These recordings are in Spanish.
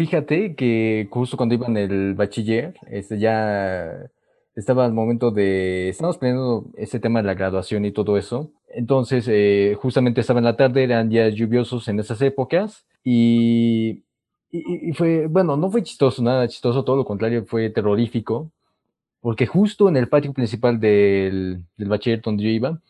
fíjate que justo cuando iba en el bachiller, este, ya estaba el momento de, estábamos planeando ese tema de la graduación y todo eso. Entonces, eh, justamente estaba en la tarde, eran días lluviosos en esas épocas y, y, fue, bueno, no fue chistoso, nada chistoso, todo lo contrario, fue terrorífico, porque justo en el patio principal del, del bachiller donde yo iba,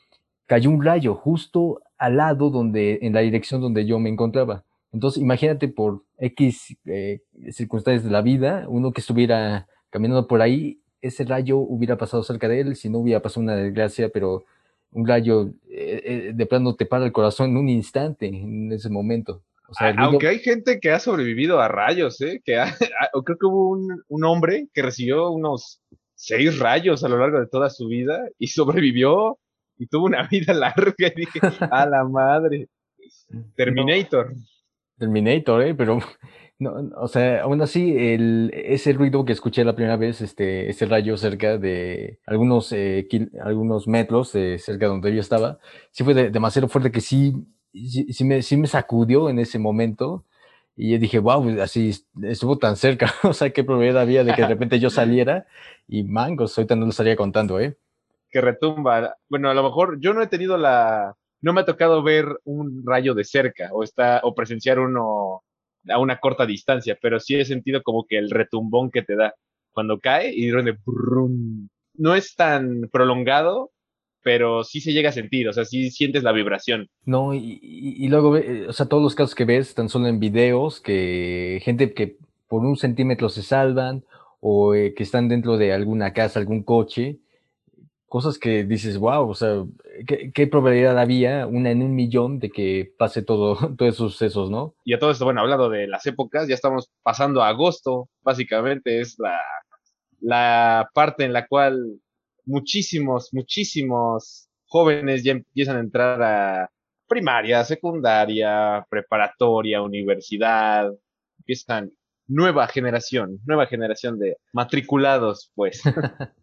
cayó un rayo justo al lado donde, en la dirección donde yo me encontraba. Entonces, imagínate por X eh, circunstancias de la vida, uno que estuviera caminando por ahí, ese rayo hubiera pasado cerca de él, si no hubiera pasado una desgracia, pero un rayo eh, eh, de plano te para el corazón en un instante, en ese momento. Aunque hay gente que ha sobrevivido a rayos, ¿eh? Que creo que hubo un, un, hombre que recibió unos seis rayos a lo largo de toda su vida y sobrevivió y tuvo una vida larga. Y dije, a la madre. Terminator. Terminator, ¿eh? Pero, no, o sea, aún así, el, ese ruido que escuché la primera vez, este, ese rayo cerca de algunos, eh, algunos metros de cerca de donde yo estaba, sí fue demasiado fuerte que sí, sí, me, sí me sacudió en ese momento. Y yo dije, wow, así estuvo tan cerca. o sea, qué probabilidad había de que de repente yo saliera y mangos, ahorita no lo estaría contando, ¿eh? Que retumba. Bueno, a lo mejor yo no he tenido la, no me ha tocado ver un rayo de cerca o, está, o presenciar uno a una corta distancia, pero sí he sentido como que el retumbón que te da cuando cae y de no es tan prolongado, pero sí se llega a sentir, o sea, sí sientes la vibración. No, y, luego, o sea, todos los casos que ves están solo en videos, que gente que por un centímetro se salvan o eh, que están dentro de alguna casa, algún coche, cosas que dices, wow, o sea, ¿qué, probabilidad había, una en un millón, de que pase todo, todos esos sucesos, ¿no? Y a todo esto, bueno, hablando de las épocas, ya estamos pasando a agosto, básicamente es la, la parte en la cual muchísimos, muchísimos jóvenes ya empiezan a entrar a primaria, secundaria, preparatoria, universidad, empiezan nueva generación, nueva generación de matriculados, pues.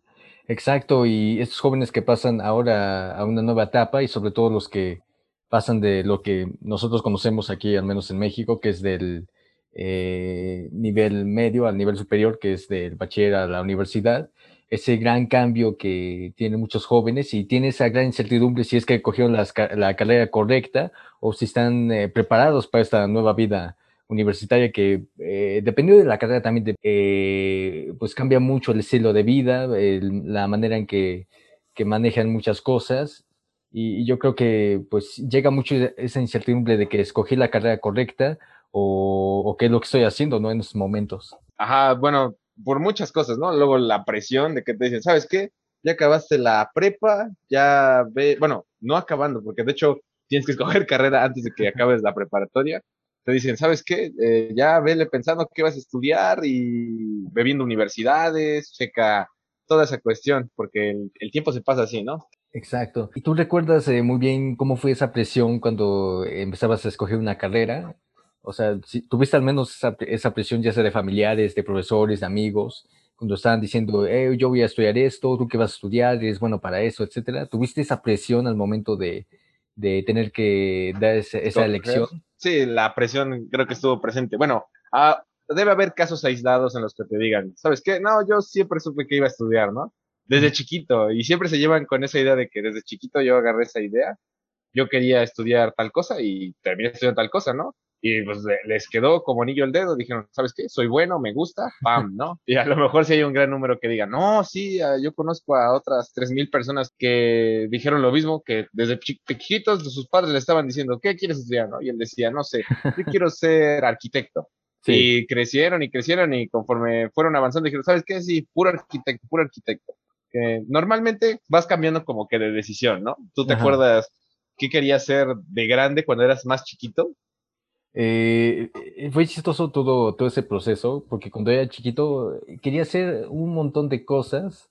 Exacto, y estos jóvenes que pasan ahora a una nueva etapa y sobre todo los que pasan de lo que nosotros conocemos aquí, al menos en México, que es del eh, nivel medio al nivel superior, que es del bachiller a la universidad, ese gran cambio que tienen muchos jóvenes y tiene esa gran incertidumbre si es que cogieron la carrera correcta o si están eh, preparados para esta nueva vida universitaria que eh, dependiendo de la carrera también eh, pues cambia mucho el estilo de vida, la manera en que, que manejan muchas cosas y, yo creo que pues llega mucho esa incertidumbre de que escogí la carrera correcta o, o qué es lo que estoy haciendo ¿no? en esos momentos. Ajá, bueno, por muchas cosas, ¿no? Luego la presión de que te dicen, ¿sabes qué? Ya acabaste la prepa, ya ve, bueno, no acabando, porque de hecho tienes que escoger carrera antes de que acabes la preparatoria te dicen, ¿sabes qué? Eh, ya vele pensando qué vas a estudiar y bebiendo universidades, checa toda esa cuestión, porque el, tiempo se pasa así, ¿no? Exacto. ¿Y tú recuerdas eh, muy bien cómo fue esa presión cuando empezabas a escoger una carrera? O sea, si tuviste al menos esa, esa presión ya sea de familiares, de profesores, de amigos, cuando estaban diciendo, eh, yo voy a estudiar esto, tú qué vas a estudiar, eres bueno para eso, etcétera. ¿Tuviste esa presión al momento de, de tener que dar esa elección? Sí, la presión creo que estuvo presente. Bueno, ah, debe haber casos aislados en los que te digan, ¿sabes qué? No, yo siempre supe que iba a estudiar, ¿no? Desde chiquito, y siempre se llevan con esa idea de que desde chiquito yo agarré esa idea, yo quería estudiar tal cosa y terminé estudiando tal cosa, ¿no? Y pues les quedó como anillo el dedo, dijeron, ¿sabes qué? Soy bueno, me gusta, pam, ¿no? Y a lo mejor si hay un gran número que diga, no, sí, ah, yo conozco a otras tres mil personas que dijeron lo mismo, que desde chiquitos sus padres le estaban diciendo, ¿qué quieres estudiar? ¿no? Y él decía, no sé, yo quiero ser arquitecto. Y crecieron y crecieron y conforme fueron avanzando dijeron, ¿sabes qué? Sí, puro arquitecto, puro arquitecto. Que normalmente vas cambiando como que de decisión, ¿no? ¿Tú te acuerdas qué querías ser de grande cuando eras más chiquito? Eh, eh, fue chistoso todo, todo ese proceso, porque cuando era chiquito eh, quería hacer un montón de cosas,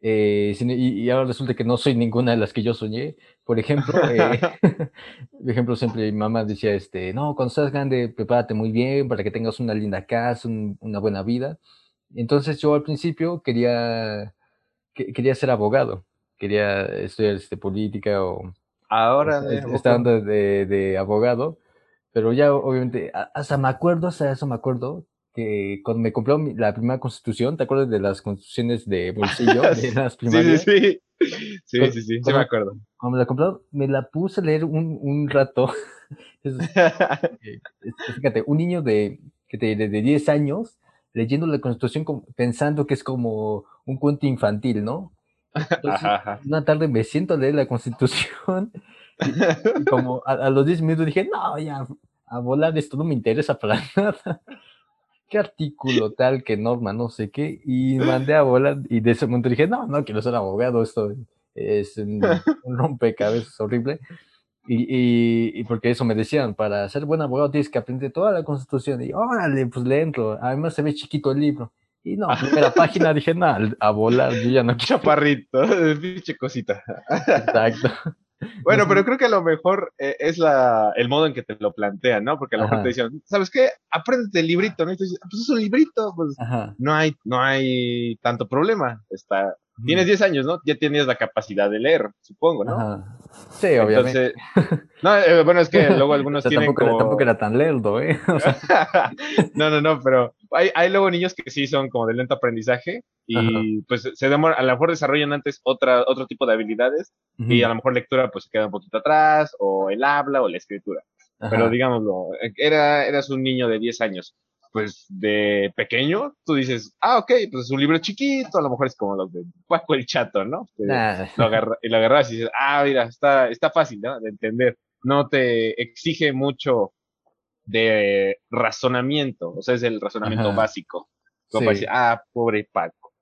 y, ahora resulta que no soy ninguna de las que yo soñé. Por ejemplo, por ejemplo, siempre mi mamá decía, este, no, cuando seas grande, prepárate muy bien para que tengas una linda casa, una buena vida. Entonces yo al principio quería, quería ser abogado, quería estudiar este, política o... Ahora, estando de, de abogado pero ya obviamente, hasta me acuerdo, hasta eso me acuerdo, que cuando me compró la primera constitución, ¿te acuerdas de las constituciones de bolsillo de las primarias? Sí, sí, sí. Sí, sí, sí, me acuerdo. Cuando me la compró, me la puse a leer un, un rato. fíjate, un niño de, de, de 10 años leyendo la constitución pensando que es como un cuento infantil, ¿no? una tarde me siento a leer la constitución y, como a, los 10 minutos dije, no, ya, a volar esto no me interesa para nada. ¿Qué artículo tal, qué norma, no sé qué? Y mandé a volar y de ese momento dije, no, no quiero ser abogado, esto es un, un rompecabezas horrible. Y, y, porque eso me decían, para ser buen abogado tienes que aprender toda la constitución. Y órale, pues le entro. Además se ve chiquito el libro. Y no, primera página dije, no, a volar, yo ya no quiero. Chaparrito, pinche cosita. Exacto. Bueno, pero creo que a lo mejor eh, es la, el modo en que te lo plantean, ¿no? Porque a lo mejor te dicen, ¿sabes qué? Apréndete el librito, ¿no? Y tú dices, ah, pues es un librito, pues no hay, no hay tanto problema. Está, Tienes 10 años, ¿no? Ya tienes la capacidad de leer, supongo, ¿no? Sí, obviamente. no, eh, bueno, es que luego algunos tienen tampoco, como... tampoco era tan lerdo, ¿eh? no, no, no, pero hay, hay luego niños que sí son como de lento aprendizaje y pues se demora, a lo mejor desarrollan antes otra, otro tipo de habilidades y a lo mejor lectura pues se queda un poquito atrás o el habla o la escritura. Pero digámoslo, era, eras un niño de 10 años pues de pequeño, tú dices, ah, ok, pues es un libro chiquito, a lo mejor es como los de Paco el Chato, ¿no? Lo, agarra, y lo agarras y dices, ah, mira, está, está fácil, ¿no? De entender. No te exige mucho de razonamiento, o sea, es el razonamiento básico. Como decir, ah, pobre Paco.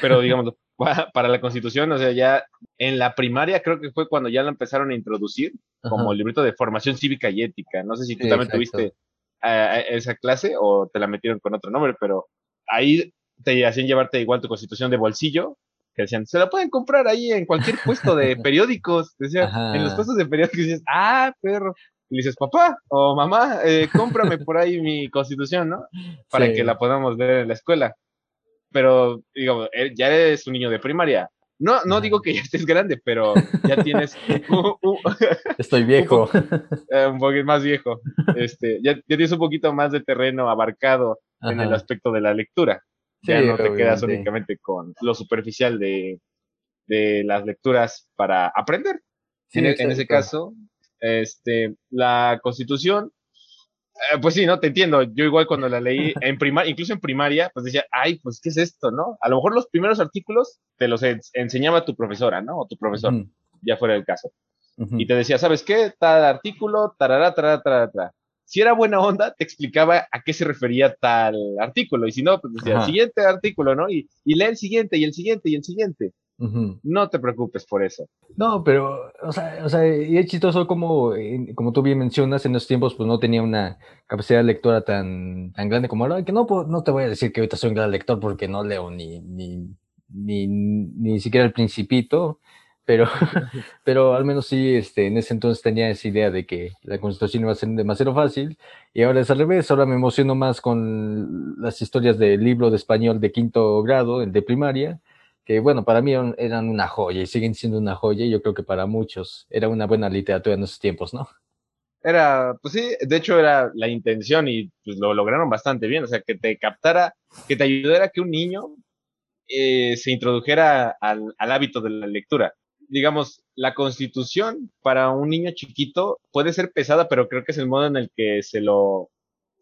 Pero digamos, para la constitución, o sea, ya en la primaria creo que fue cuando ya lo empezaron a introducir como el librito de formación cívica y ética. No sé si tú también tuviste a, esa clase o te la metieron con otro nombre, pero ahí te hacían llevarte igual tu constitución de bolsillo, que decían, se la pueden comprar ahí en cualquier puesto de periódicos. Decían, en los puestos de periódicos dices, ah, perro. Y dices, papá o mamá, eh, cómprame por ahí mi constitución, ¿no? Para que la podamos ver en la escuela. Pero, digo, eh, ya eres un niño de primaria. No, no digo que ya estés grande, pero ya tienes. Estoy viejo. Eh, un, poquito más viejo. Este, ya, tienes un poquito más de terreno abarcado en el aspecto de la lectura. ya no te quedas únicamente con lo superficial de, de las lecturas para aprender. en, en, ese caso, este, la constitución eh, pues sí, no, te entiendo. Yo igual cuando la leí en primaria, incluso en primaria, pues decía, ay, pues, ¿qué es esto, no? A lo mejor los primeros artículos te los enseñaba tu profesora, ¿no? O tu profesor, ya fuera el caso. Y te decía, ¿sabes qué? Tal artículo, tarará, tarará, tarará, Si era buena onda, te explicaba a qué se refería tal artículo. Y si no, pues decía, siguiente artículo, ¿no? Y, y lee el siguiente, y el siguiente, y el siguiente. No te preocupes por eso. No, pero, o sea, o sea y es chistoso como, como tú bien mencionas, en esos tiempos pues no tenía una capacidad de lectura tan, tan grande como ahora, que no, pues, no te voy a decir que ahorita soy un gran lector porque no leo ni, ni, ni, ni siquiera el principito, pero, pero al menos sí, este, en ese entonces tenía esa idea de que la constitución iba a ser demasiado fácil, y ahora es al revés, ahora me emociono más con las historias del libro de español de quinto grado, el de primaria, que bueno, para mí eran, una joya y siguen siendo una joya y yo creo que para muchos era una buena literatura en esos tiempos, ¿no? Era, pues sí, de hecho era la intención y pues lo lograron bastante bien, o sea, que te captara, que te ayudara a que un niño eh, se introdujera al, al hábito de la lectura. Digamos, la constitución para un niño chiquito puede ser pesada, pero creo que es el modo en el que se lo,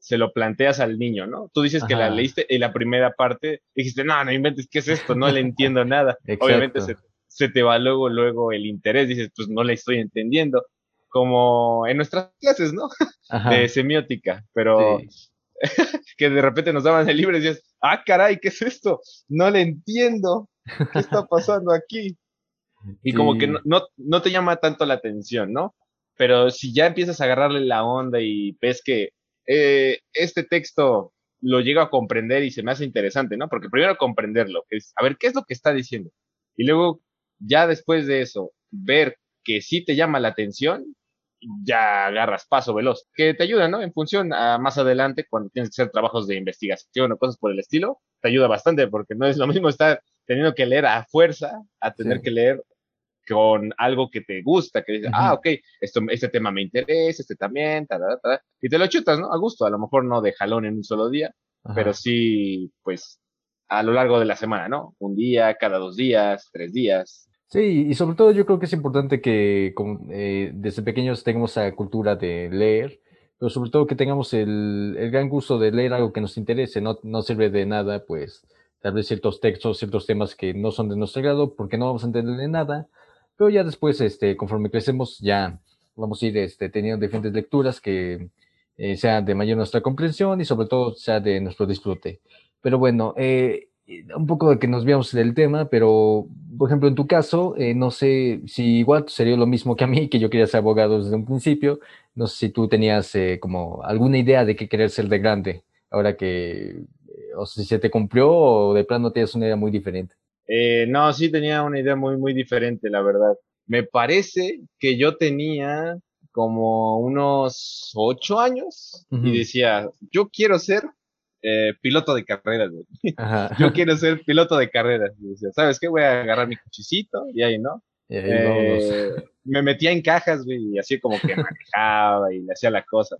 se lo planteas al niño, ¿no? Tú dices que la leíste y la primera parte dijiste, no, no inventes, ¿qué es esto? No le entiendo nada. Obviamente se, te va luego, luego el interés, dices, pues no le estoy entendiendo, como en nuestras clases, ¿no? De semiótica, pero que de repente nos daban el libro y dices, ah, caray, ¿qué es esto? No le entiendo, ¿qué está pasando aquí? Y como que no, no, no te llama tanto la atención, ¿no? Pero si ya empiezas a agarrarle la onda y ves que eh, este texto lo llego a comprender y se me hace interesante, ¿no? Porque primero comprenderlo, es, a ver, ¿qué es lo que está diciendo? Y luego, ya después de eso, ver que sí te llama la atención, ya agarras paso veloz, que te ayuda, ¿no? En función a más adelante, cuando tienes que hacer trabajos de investigación o cosas por el estilo, te ayuda bastante, porque no es lo mismo estar teniendo que leer a fuerza, a tener que leer con algo que te gusta, que dices, ah, ok, esto, este tema me interesa, este también, ta, ta, ta, y te lo chutas, ¿no? A gusto, a lo mejor no de jalón en un solo día, pero sí, pues, a lo largo de la semana, ¿no? Un día, cada dos días, tres días. Sí, y sobre todo yo creo que es importante que eh, desde pequeños tengamos esa cultura de leer, pero sobre todo que tengamos el, el, gran gusto de leer algo que nos interese, no, no sirve de nada, pues, tal vez ciertos textos, ciertos temas que no son de nuestro grado, porque no vamos a entenderle nada, pero ya después, este, conforme crecemos, ya vamos a ir este, teniendo diferentes lecturas que eh, de mayor nuestra comprensión y sobre todo sea de nuestro disfrute. Pero bueno, eh, un poco de que nos veamos del tema, pero por ejemplo, en tu caso, eh, no sé si igual sería lo mismo que a mí, que yo quería ser abogado desde un principio. No sé si tú tenías eh, como alguna idea de qué querer ser de grande, ahora que, eh, o si se te cumplió o de plano tienes una idea muy diferente. No, sí tenía una idea muy, muy diferente, la verdad. Me parece que yo tenía como unos ocho años y decía, yo quiero ser eh, piloto de carreras, Yo quiero ser piloto de carreras. ¿sabes qué? Voy a agarrar mi cuchicito y ahí, ¿no? Eh, me metía en cajas, güey, y así como que manejaba y le hacía la cosa.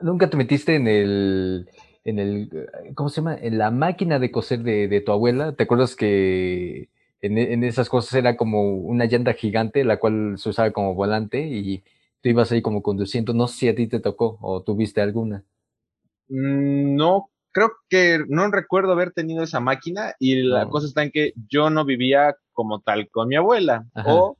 ¿Nunca te metiste en el, en el, ¿cómo se llama? En la máquina de coser de, tu abuela? ¿Te acuerdas que en, en, esas cosas era como una llanta gigante, la cual se usaba como volante y tú ibas ahí como conduciendo? No sé si a ti te tocó o tuviste alguna. Mm, no, creo que no recuerdo haber tenido esa máquina y la cosa está en que yo no vivía como tal con mi abuela o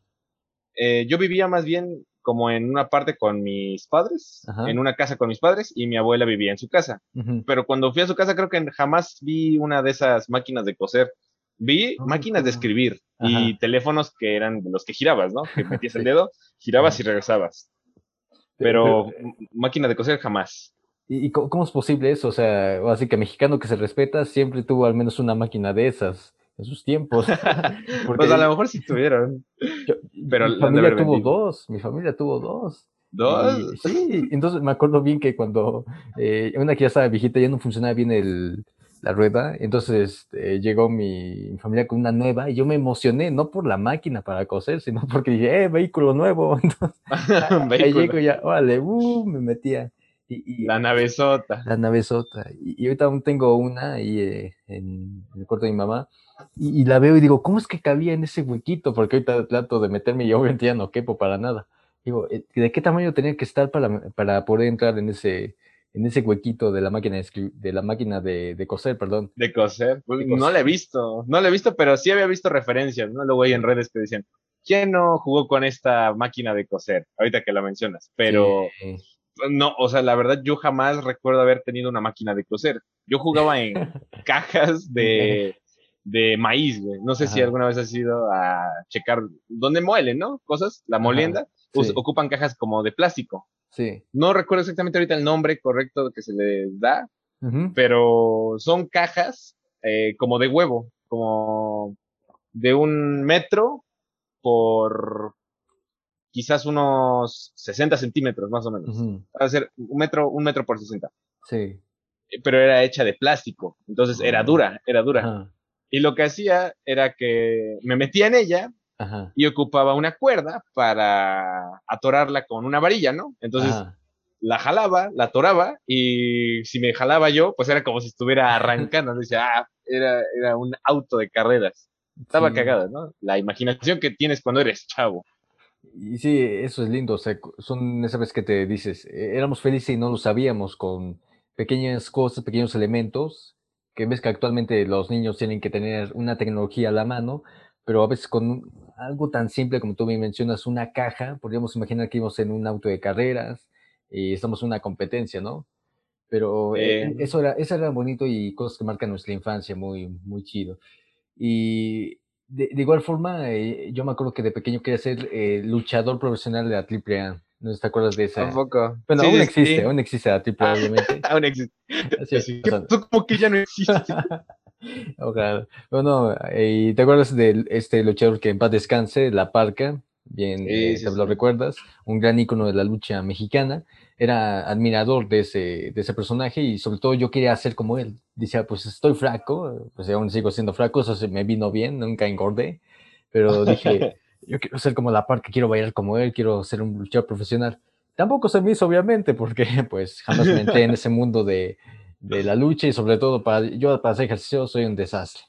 eh, yo vivía más bien como en una parte con mis padres, en una casa con mis padres y mi abuela vivía en su casa. Pero cuando fui a su casa creo que jamás vi una de esas máquinas de coser. Vi ah, máquinas de escribir y teléfonos que eran los que girabas, ¿no? Que metías el dedo, girabas y regresabas. Pero máquina de coser jamás. ¿Y cómo, es posible eso? O sea, así que mexicano que se respeta siempre tuvo al menos una máquina de esas en sus tiempos. pues a lo mejor sí tuvieron. pero mi familia tuvo dos, mi familia tuvo dos. ¿Dos? sí, entonces me acuerdo bien que cuando eh, una que ya estaba viejita ya no funcionaba bien el, la rueda, entonces eh, llegó mi, familia con una nueva y yo me emocioné, no por la máquina para coser, sino porque dije, ¡eh, vehículo nuevo! Entonces, ahí llego ya, órale, uh, me metía la navezota. La navezota. Y, y, ahorita aún tengo una ahí eh, en, el cuarto de mi mamá. Y, la veo y digo, ¿cómo es que cabía en ese huequito? Porque ahorita trato de meterme y obviamente ya no quepo para nada. Digo, eh, ¿de qué tamaño tenía que estar para, para poder entrar en ese, en ese huequito de la máquina de, de la máquina de, de, coser, perdón. De coser. Pues, no la he visto, no la he visto, pero sí había visto referencias, ¿no? Luego hay en redes que decían, ¿quién no jugó con esta máquina de coser? Ahorita que la mencionas, pero no, o sea, la verdad yo jamás recuerdo haber tenido una máquina de coser. Yo jugaba en cajas de, de maíz, güey. No sé si alguna vez has ido a checar dónde muelen, ¿no? Cosas, la molienda, ocupan cajas como de plástico. Sí. No recuerdo exactamente ahorita el nombre correcto que se les da, pero son cajas eh, como de huevo, como de un metro por quizás unos 60 centímetros más o menos. Va a ser un metro, un metro por 60. Sí. Eh, pero era hecha de plástico, entonces era ah. dura, era dura. Y lo que hacía era que me metía en ella y ocupaba una cuerda para atorarla con una varilla, ¿no? Entonces la jalaba, la atoraba y si me jalaba yo, pues era como si estuviera arrancando. Decía, ah, era, era un auto de carreras. Estaba cagada, ¿no? La imaginación que tienes cuando eres chavo. Y sí, eso es lindo. O sea, son esas veces que te dices, e-, éramos felices y no lo sabíamos con pequeñas cosas, pequeños elementos, que ves que actualmente los niños tienen que tener una tecnología a la mano, pero a veces con algo tan simple como tú me mencionas, una caja, podríamos imaginar que íbamos en un auto de carreras y estamos en una competencia, ¿no? Pero eh, eso, era, eso era bonito y cosas que marcan nuestra infancia, muy, muy chido. Y de, igual forma, eh, yo me acuerdo que de pequeño quería ser eh, luchador profesional de la AAA. ¿No te acuerdas de esa? Tampoco. Bueno, aún existe, aún existe la AAA, obviamente. aún existe. Así Tú como que ya no existe. Ojalá. Bueno, eh, ¿y te acuerdas de este luchador que en paz descanse, La Parca? Bien, sí, lo recuerdas. Un gran ícono de la lucha mexicana era admirador de ese, de ese personaje y sobre todo yo quería ser como él. Decía, pues estoy flaco, pues aún sigo siendo flaco, eso se me vino bien, nunca engordé, pero dije, yo quiero ser como la parte, quiero bailar como él, quiero ser un luchador profesional. Tampoco se me hizo, obviamente, porque pues jamás me entré en ese mundo de, de la lucha y sobre todo para yo para hacer ejercicio soy un desastre.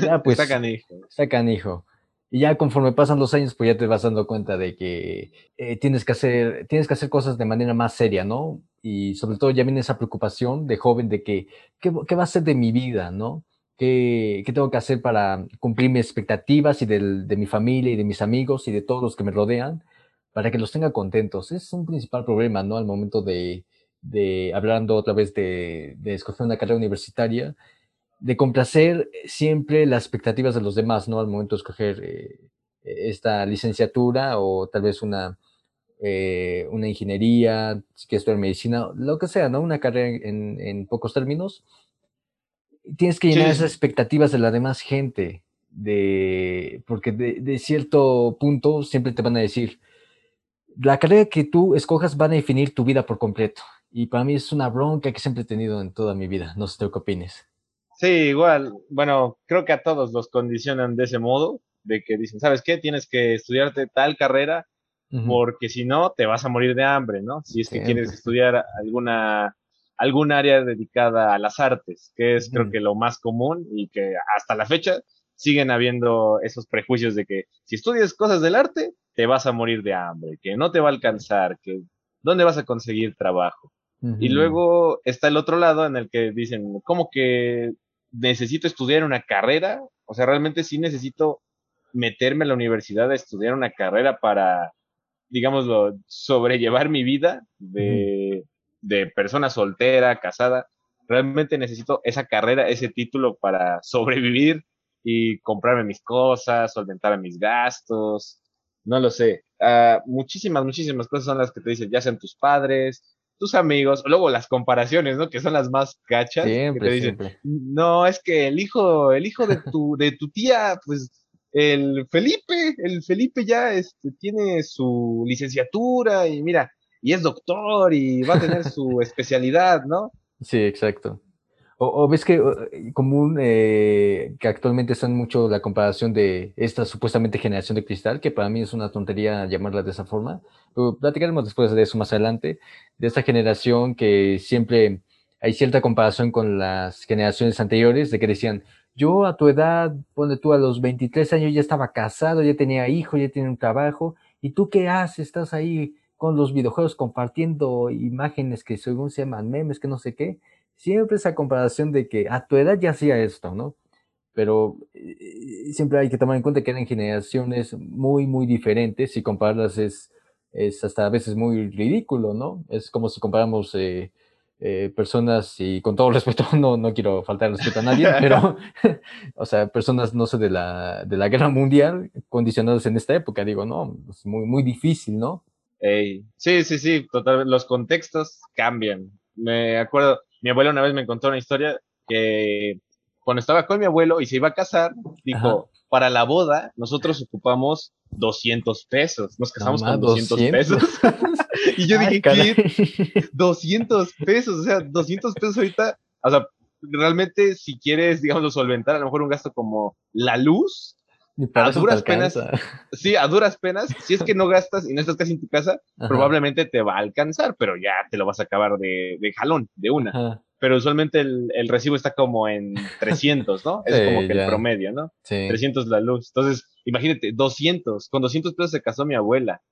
Ya, pues, está canijo. Está canijo. Y ya conforme pasan los años, pues ya te vas dando cuenta de que eh, tienes, que hacer, tienes que hacer cosas de manera más seria, ¿no? Y sobre todo ya viene esa preocupación de joven de que, ¿qué, qué va a ser de mi vida, ¿no? ¿Qué, ¿Qué, tengo que hacer para cumplir mis expectativas y del, de mi familia y de mis amigos y de todos los que me rodean para que los tenga contentos? Es un principal problema, ¿no? Al momento de, de hablando otra vez de, de escoger una carrera universitaria, de complacer siempre las expectativas de los demás, ¿no? Al momento de escoger eh, esta licenciatura o tal vez una, eh, una ingeniería, si quieres estudiar medicina, lo que sea, ¿no? Una carrera en, en pocos términos. Tienes que llenar esas expectativas de la demás gente, de, porque de, de, cierto punto siempre te van a decir, la carrera que tú escojas van a definir tu vida por completo. Y para mí es una bronca que siempre he tenido en toda mi vida. No sé qué opines. Sí, igual. Bueno, creo que a todos los condicionan de ese modo, de que dicen, ¿sabes qué? Tienes que estudiarte tal carrera porque si no te vas a morir de hambre, ¿no? Si es que quieres estudiar alguna algún área dedicada a las artes, que es creo que lo más común y que hasta la fecha siguen habiendo esos prejuicios de que si estudias cosas del arte, te vas a morir de hambre, que no te va a alcanzar, que dónde vas a conseguir trabajo. Y luego está el otro lado en el que dicen, ¿cómo que necesito estudiar una carrera, o sea, realmente sí necesito meterme a la universidad a estudiar una carrera para, digámoslo, sobrellevar mi vida de, de persona soltera, casada. Realmente necesito esa carrera, ese título para sobrevivir y comprarme mis cosas, solventar mis gastos, no lo sé. Uh, muchísimas, muchísimas cosas son las que te dicen, ya sean tus padres, tus amigos, luego las comparaciones, ¿no? Que son las más cachas. Siempre, que te dicen, siempre. no, es que el hijo, el hijo de tu, de tu tía, pues, el Felipe, el Felipe ya este, tiene su licenciatura y mira, y es doctor y va a tener su especialidad, ¿no? Sí, exacto. O, o ves que común eh, que actualmente están mucho la comparación de esta supuestamente generación de cristal, que para mí es una tontería llamarla de esa forma, pero platicaremos después de eso más adelante, de esta generación que siempre hay cierta comparación con las generaciones anteriores, de que decían, yo a tu edad, ponle tú a los 23 años ya estaba casado, ya tenía hijo, ya tenía un trabajo, ¿y tú qué haces? Estás ahí con los videojuegos compartiendo imágenes que según se llaman memes, que no sé qué siempre esa comparación de que a tu edad ya hacía esto, ¿no? Pero eh, siempre hay que tomar en cuenta que eran generaciones muy, muy diferentes y compararlas es, es hasta a veces muy ridículo, ¿no? Es como si comparamos eh, eh, personas, y con todo respeto, no, no quiero faltar respeto a nadie, pero, o sea, personas, no sé, de la, de la guerra mundial, condicionadas en esta época, digo, no, es muy, muy difícil, ¿no? Sí, sí, sí, totalmente, los contextos cambian. Me acuerdo, mi abuelo una vez me contó una historia que cuando estaba con mi abuelo y se iba a casar, dijo, Ajá. para la boda nosotros ocupamos 200 pesos, nos casamos con 200, 200, pesos. y yo Ay, dije, ¿qué? 200 pesos, o sea, 200 pesos ahorita, o sea, realmente si quieres, digamos, solventar a lo mejor un gasto como la luz, a duras penas, sí, a duras penas, si es que no gastas y no estás casi en tu casa, Ajá. probablemente te va a alcanzar, pero ya te lo vas a acabar de, de jalón, de una. Ajá. Pero usualmente el, el, recibo está como en 300, ¿no? Es sí, como que ya. el promedio, ¿no? Sí. 300 la luz. Entonces, imagínate, 200. Con 200 pesos se casó mi abuela.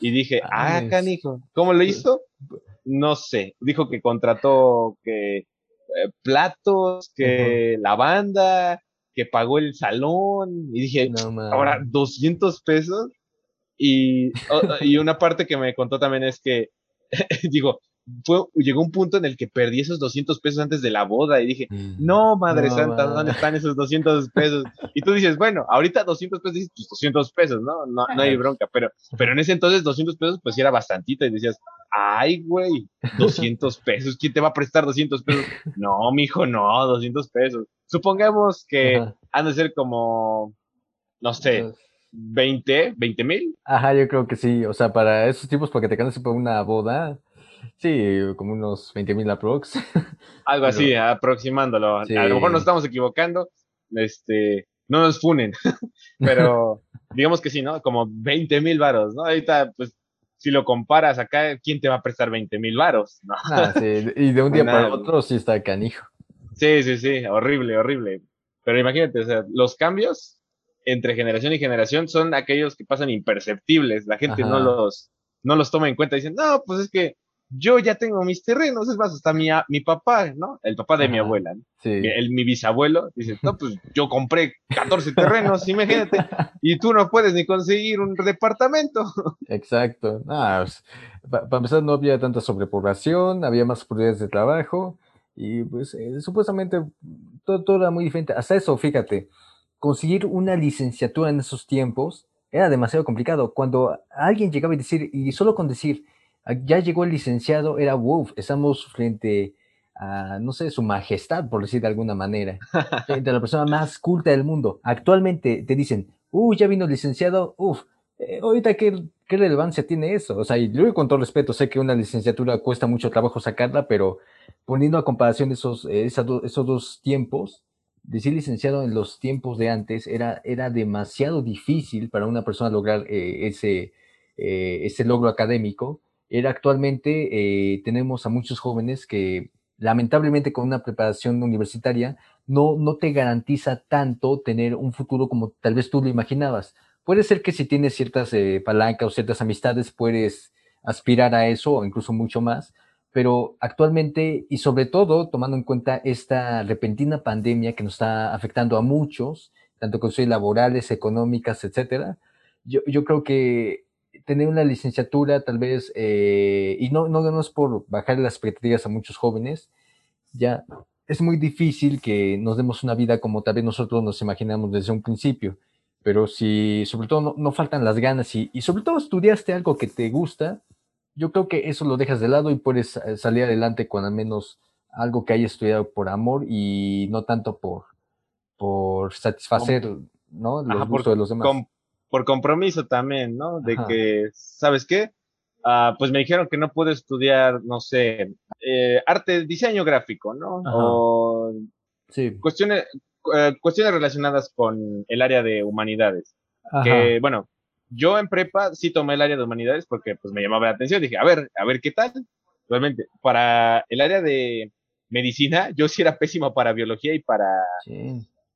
Y dije, ah, ah canijo, ¿cómo lo hizo? No sé. Dijo que contrató que eh, platos, que la banda, que pagó el salón y dije, no, ahora 200 pesos. Y, y una parte que me contó también es que, digo, fue, llegó un punto en el que perdí esos 200 pesos antes de la boda y dije, no, Madre no, Santa, ¿dónde están esos 200 pesos? Y tú dices, bueno, ahorita 200 pesos, dices, pues 200 pesos, ¿no? No, no hay bronca, pero, pero en ese entonces 200 pesos pues era bastantito y decías, ay, güey, 200 pesos, ¿quién te va a prestar 200 pesos? No, mijo, no, 200 pesos. Supongamos que Ajá. han de ser como, no sé, 20, 20 mil. Ajá, yo creo que sí, o sea, para esos tipos, para que te canses por una boda, Sí, como unos 20 mil aprox. Algo Pero, así, aproximándolo. Sí. A lo mejor nos estamos equivocando. Este, no nos funen. Pero digamos que sí, ¿no? Como 20 mil varos, ¿no? Ahorita, pues, si lo comparas acá, ¿quién te va a prestar 20 mil varos? Ah, sí, y de un día para otro sí está canijo. Sí, sí, sí, horrible, horrible. Pero imagínate, o sea, los cambios entre generación y generación son aquellos que pasan imperceptibles. La gente no los, no los toma en cuenta. Dicen, no, pues es que yo ya tengo mis terrenos, es más, hasta mi, mi papá, ¿no? El papá de mi abuela, sí. el, mi bisabuelo, dice, no, pues yo compré 14 terrenos, imagínate, y tú no puedes ni conseguir un departamento. Exacto. Pues, para empezar, no había tanta sobrepoblación, había más oportunidades de trabajo, y pues eh, supuestamente todo, todo era muy diferente. Hasta eso, fíjate, conseguir una licenciatura en esos tiempos era demasiado complicado. Cuando alguien llegaba y decir, y solo con decir, ah, ya llegó el licenciado, era, wow, estamos frente a, no sé, su majestad, por decir de alguna manera, frente a la persona más culta del mundo. Actualmente te dicen, uy, ya vino el licenciado, uff, eh, ahorita ¿qué, qué relevancia tiene eso. O sea, y yo con todo respeto sé que una licenciatura cuesta mucho trabajo sacarla, pero poniendo a comparación esos, esos dos tiempos, decir licenciado en los tiempos de antes era, era demasiado difícil para una persona lograr eh, ese, eh, ese logro académico. Era actualmente, eh, tenemos a muchos jóvenes que lamentablemente con una preparación universitaria no, no te garantiza tanto tener un futuro como tal vez tú lo imaginabas. Puede ser que si tienes ciertas palancas o ciertas amistades puedes aspirar a eso o incluso mucho más, pero actualmente y sobre todo tomando en cuenta esta repentina pandemia que nos está afectando a muchos, tanto cuestiones laborales, económicas, etcétera, yo, yo, creo que tener una licenciatura tal vez, eh, y no, no, no es por bajar las expectativas a muchos jóvenes, ya es muy difícil que nos demos una vida como tal vez nosotros nos imaginamos desde un principio, pero si sobre todo no, no faltan las ganas y, y sobre todo estudiaste algo que te gusta, yo creo que eso lo dejas de lado y puedes eh, salir adelante con al menos algo que hayas estudiado por amor y no tanto por, por satisfacer ¿no? los gustos de los demás. Por compromiso también, ¿no? De que, ¿sabes qué? Ah, pues me dijeron que no puedo estudiar, no sé, eh, arte, diseño gráfico, ¿no? O sí. cuestiones, eh, cuestiones relacionadas con el área de humanidades. Que, bueno, yo en prepa sí tomé el área de humanidades porque pues me llamaba la atención. Dije, a ver, a ver qué tal. Realmente, para el área de medicina, yo sí era pésimo para biología y para,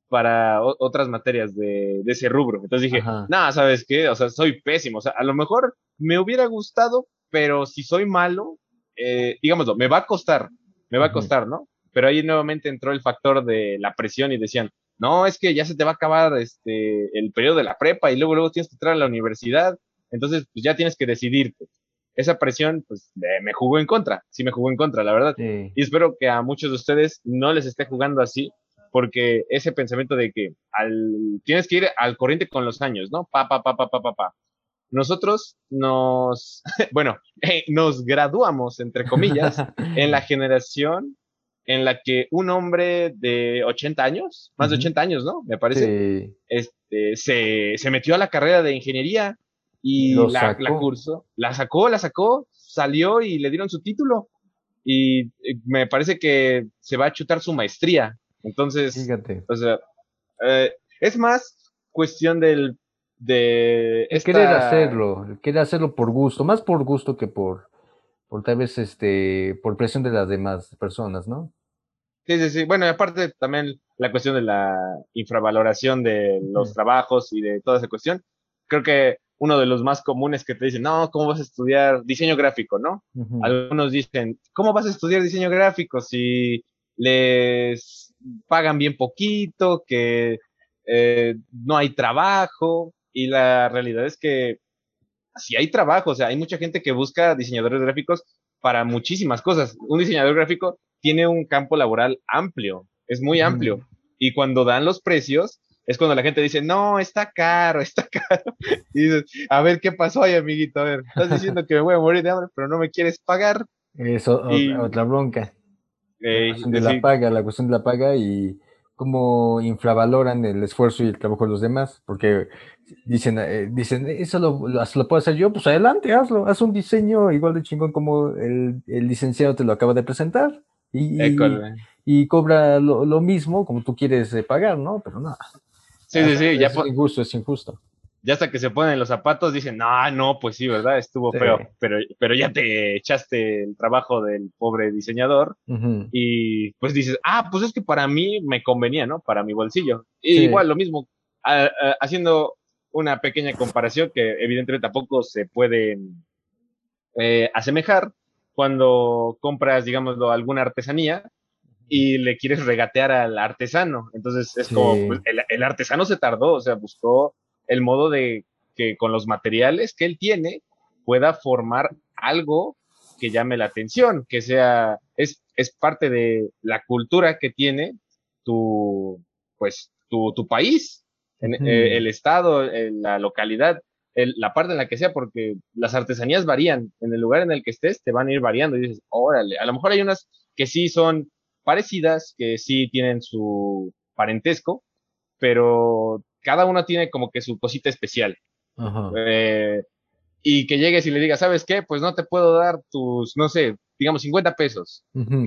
para otras materias de, ese rubro. Entonces dije, nada, ¿sabes qué? O sea, soy pésimo. O sea, a lo mejor me hubiera gustado, pero si soy malo, eh, digámoslo, me va a costar, me va a costar, ¿no? Pero ahí nuevamente entró el factor de la presión y decían, no, es que ya se te va a acabar este, el periodo de la prepa y luego, luego tienes que entrar a la universidad, entonces pues ya tienes que decidirte. Esa presión, pues me jugó en contra, sí me jugó en contra, la verdad. Y espero que a muchos de ustedes no les esté jugando así, porque ese pensamiento de que al, tienes que ir al corriente con los años, ¿no? Pa, pa, pa, pa, pa, pa, pa. Nosotros nos, bueno, eh, nos graduamos, entre comillas, en la generación en la que un hombre de 80 años, más de 80 años, ¿no? Me parece, este, se, se, metió a la carrera de ingeniería y la, la, cursó, la sacó, la sacó, salió y le dieron su título. Y eh, me parece que se va a chutar su maestría. Entonces, Fíjate. o sea, eh, es más cuestión del de esta... querer hacerlo, querer hacerlo por gusto, más por gusto que por, por tal vez este, por presión de las demás personas, ¿no? Sí, sí, sí. Bueno, aparte también la cuestión de la infravaloración de los trabajos y de toda esa cuestión. Creo que uno de los más comunes que te dicen, no, ¿cómo vas a estudiar diseño gráfico, no? Algunos dicen, ¿cómo vas a estudiar diseño gráfico si les pagan bien poquito, que eh, no hay trabajo? Y la realidad es que si hay trabajo, o sea, hay mucha gente que busca diseñadores gráficos para muchísimas cosas. Un diseñador gráfico tiene un campo laboral amplio, es muy amplio. Y cuando dan los precios, es cuando la gente dice, no, está caro, está caro. Y dices, a ver, ¿qué pasó ahí, amiguito? A ver, estás diciendo que me voy a morir de hambre, pero no me quieres pagar. Eso, otra bronca. La cuestión de la paga, la cuestión de la paga y cómo infravaloran el esfuerzo y el trabajo de los demás, porque dicen, eh, dicen eso lo, lo, puedo hacer yo, pues adelante, hazlo, haz un diseño igual de chingón como el, el licenciado te lo acaba de presentar y, y, cobra lo, mismo como tú quieres eh, pagar, ¿no? Pero nada. Sí, sí, sí. Es injusto, es injusto. Ya hasta que se ponen los zapatos dicen, no, no, pues sí, ¿verdad? Estuvo feo, pero, pero ya te echaste el trabajo del pobre diseñador y pues dices, ah, pues es que para mí me convenía, ¿no? Para mi bolsillo. igual lo mismo, haciendo una pequeña comparación que evidentemente tampoco se puede eh, asemejar cuando compras, digámoslo, alguna artesanía y le quieres regatear al artesano. Entonces es como, pues, el, artesano se tardó, o sea, buscó el modo de que con los materiales que él tiene pueda formar algo que llame la atención, que sea, es, es parte de la cultura que tiene tu, pues, tu, tu país, en, eh, el estado, en la localidad, la parte en la que sea, porque las artesanías varían. En el lugar en el que estés, te van a ir variando. Y dices, órale, a lo mejor hay unas que sí son parecidas, que sí tienen su parentesco, pero cada una tiene como que su cosita especial. Eh, y que llegues y le digas, ¿sabes qué? Pues no te puedo dar tus, no sé, digamos 50 pesos.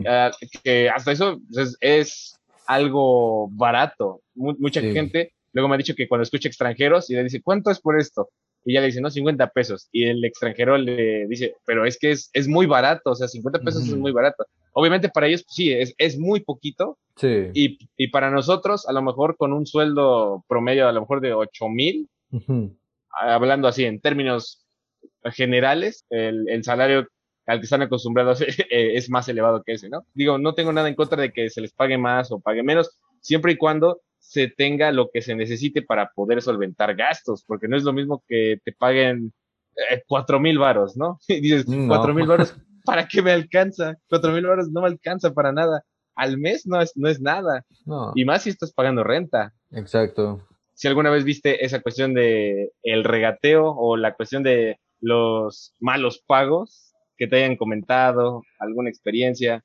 Ah, que hasta eso pues, es, algo barato. mucha gente luego me ha dicho que cuando escucha extranjeros y le dice, ¿cuánto es por esto? Y ya le dice, no, 50 pesos. Y el extranjero le dice, pero es que es, es muy barato, o sea, 50 pesos es muy barato. Obviamente para ellos, pues, sí, es, es muy poquito. Sí. Y, y, para nosotros, a lo mejor con un sueldo promedio, a lo mejor de 8 mil, hablando así en términos generales, el, el, salario al que están acostumbrados es más elevado que ese, ¿no? Digo, no tengo nada en contra de que se les pague más o pague menos, siempre y cuando se tenga lo que se necesite para poder solventar gastos, porque no es lo mismo que te paguen eh, cuatro mil varos, ¿no? Y dices, cuatro mil varos, ¿para qué me alcanza? Cuatro mil varos no me alcanza para nada. Al mes no es, no es nada. Y más si estás pagando renta. Exacto. Si alguna vez viste esa cuestión de el regateo o la cuestión de los malos pagos que te hayan comentado, alguna experiencia.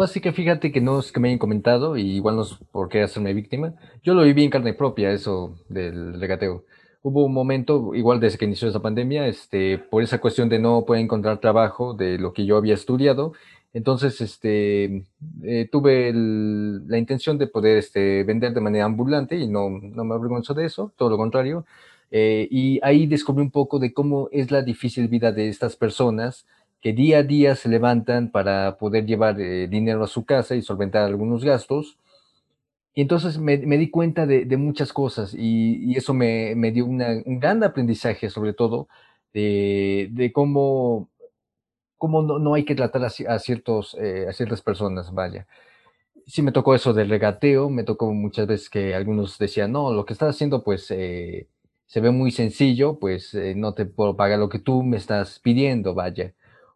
Así que fíjate que no es que me hayan comentado, y igual no es por qué hacerme víctima. Yo lo viví en carne propia, eso del regateo. Hubo un momento, igual desde que inició esa pandemia, este, por esa cuestión de no poder encontrar trabajo de lo que yo había estudiado. Entonces, este, eh, tuve la intención de poder este, vender de manera ambulante y no, no me avergonzo de eso, todo lo contrario. Eh, y ahí descubrí un poco de cómo es la difícil vida de estas personas que día a día se levantan para poder llevar eh, dinero a su casa y solventar algunos gastos. Y entonces me, di cuenta de, muchas cosas y, eso me, dio un gran aprendizaje sobre todo de, cómo, cómo no, hay que tratar a, ciertos, eh, a ciertas personas, vaya. Sí me tocó eso del regateo, me tocó muchas veces que algunos decían, no, lo que estás haciendo pues eh, se ve muy sencillo, pues no te puedo pagar lo que tú me estás pidiendo, vaya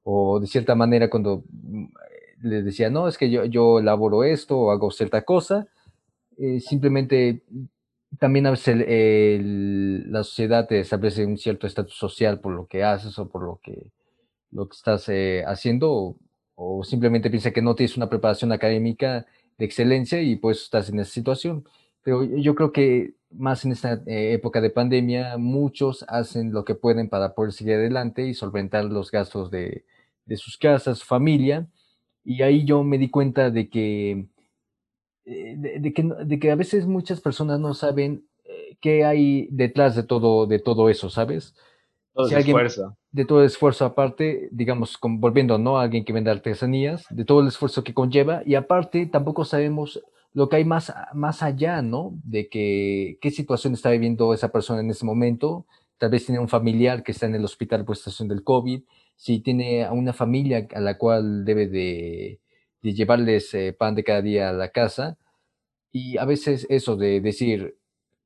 o de cierta manera cuando mm, les decía, no, es que yo, yo elaboro esto o hago cierta cosa, eh, simplemente también a veces la sociedad te establece un cierto estatus social por lo que haces o por lo que, lo que estás eh, haciendo o, simplemente piensa que no tienes una preparación académica de excelencia y pues estás en esa situación. Pero yo creo que más en esta eh, época de pandemia, muchos hacen lo que pueden para poder seguir adelante y solventar los gastos de, de sus casas, su familia, y ahí yo me di cuenta de que, eh, de, que, de que a veces muchas personas no saben eh, qué hay detrás de todo, de todo eso, ¿sabes? Todo esfuerzo. De todo el esfuerzo aparte, digamos, volviendo, ¿no? A alguien que vende artesanías, de todo el esfuerzo que conlleva, y aparte tampoco sabemos lo que hay más, más allá, ¿no? De que, qué situación está viviendo esa persona en ese momento, tal vez tiene un familiar que está en el hospital por estación del COVID, si tiene a una familia a la cual debe de, llevarles eh, pan de cada día a la casa. Y a veces eso de decir,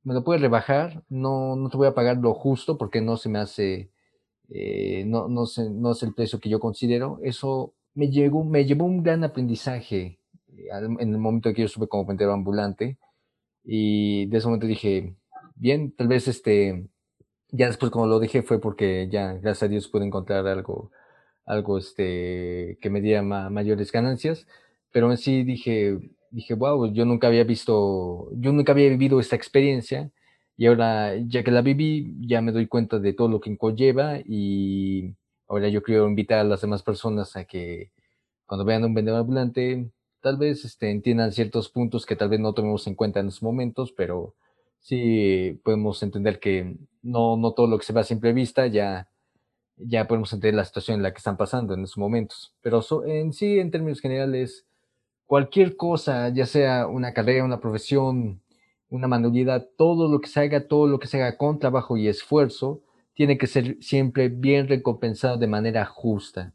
me lo puedes rebajar, no, no te voy a pagar lo justo porque no se me hace, eh, no, no, no es el precio que yo considero. Eso me, llegó, me llevó un gran aprendizaje eh, en el momento que yo estuve como vendedor ambulante. Y de ese momento dije, bien, tal vez este, ya después como lo dije fue porque ya, gracias a Dios, pude encontrar algo, algo este, que me diera mayores ganancias, pero en sí dije, dije, wow, yo nunca había visto, yo nunca había vivido esta experiencia y ahora ya que la viví, ya me doy cuenta de todo lo que conlleva y ahora yo quiero invitar a las demás personas a que cuando vean un vendedor ambulante, tal vez este, entiendan ciertos puntos que tal vez no tomemos en cuenta en estos momentos, pero sí podemos entender que no, no todo lo que se ve a simple vista ya, ya podemos entender la situación en la que están pasando en esos momentos. Pero en sí, en términos generales, cualquier cosa, ya sea una carrera, una profesión, una manualidad, todo lo que se haga, todo lo que se haga con trabajo y esfuerzo, tiene que ser siempre bien recompensado de manera justa.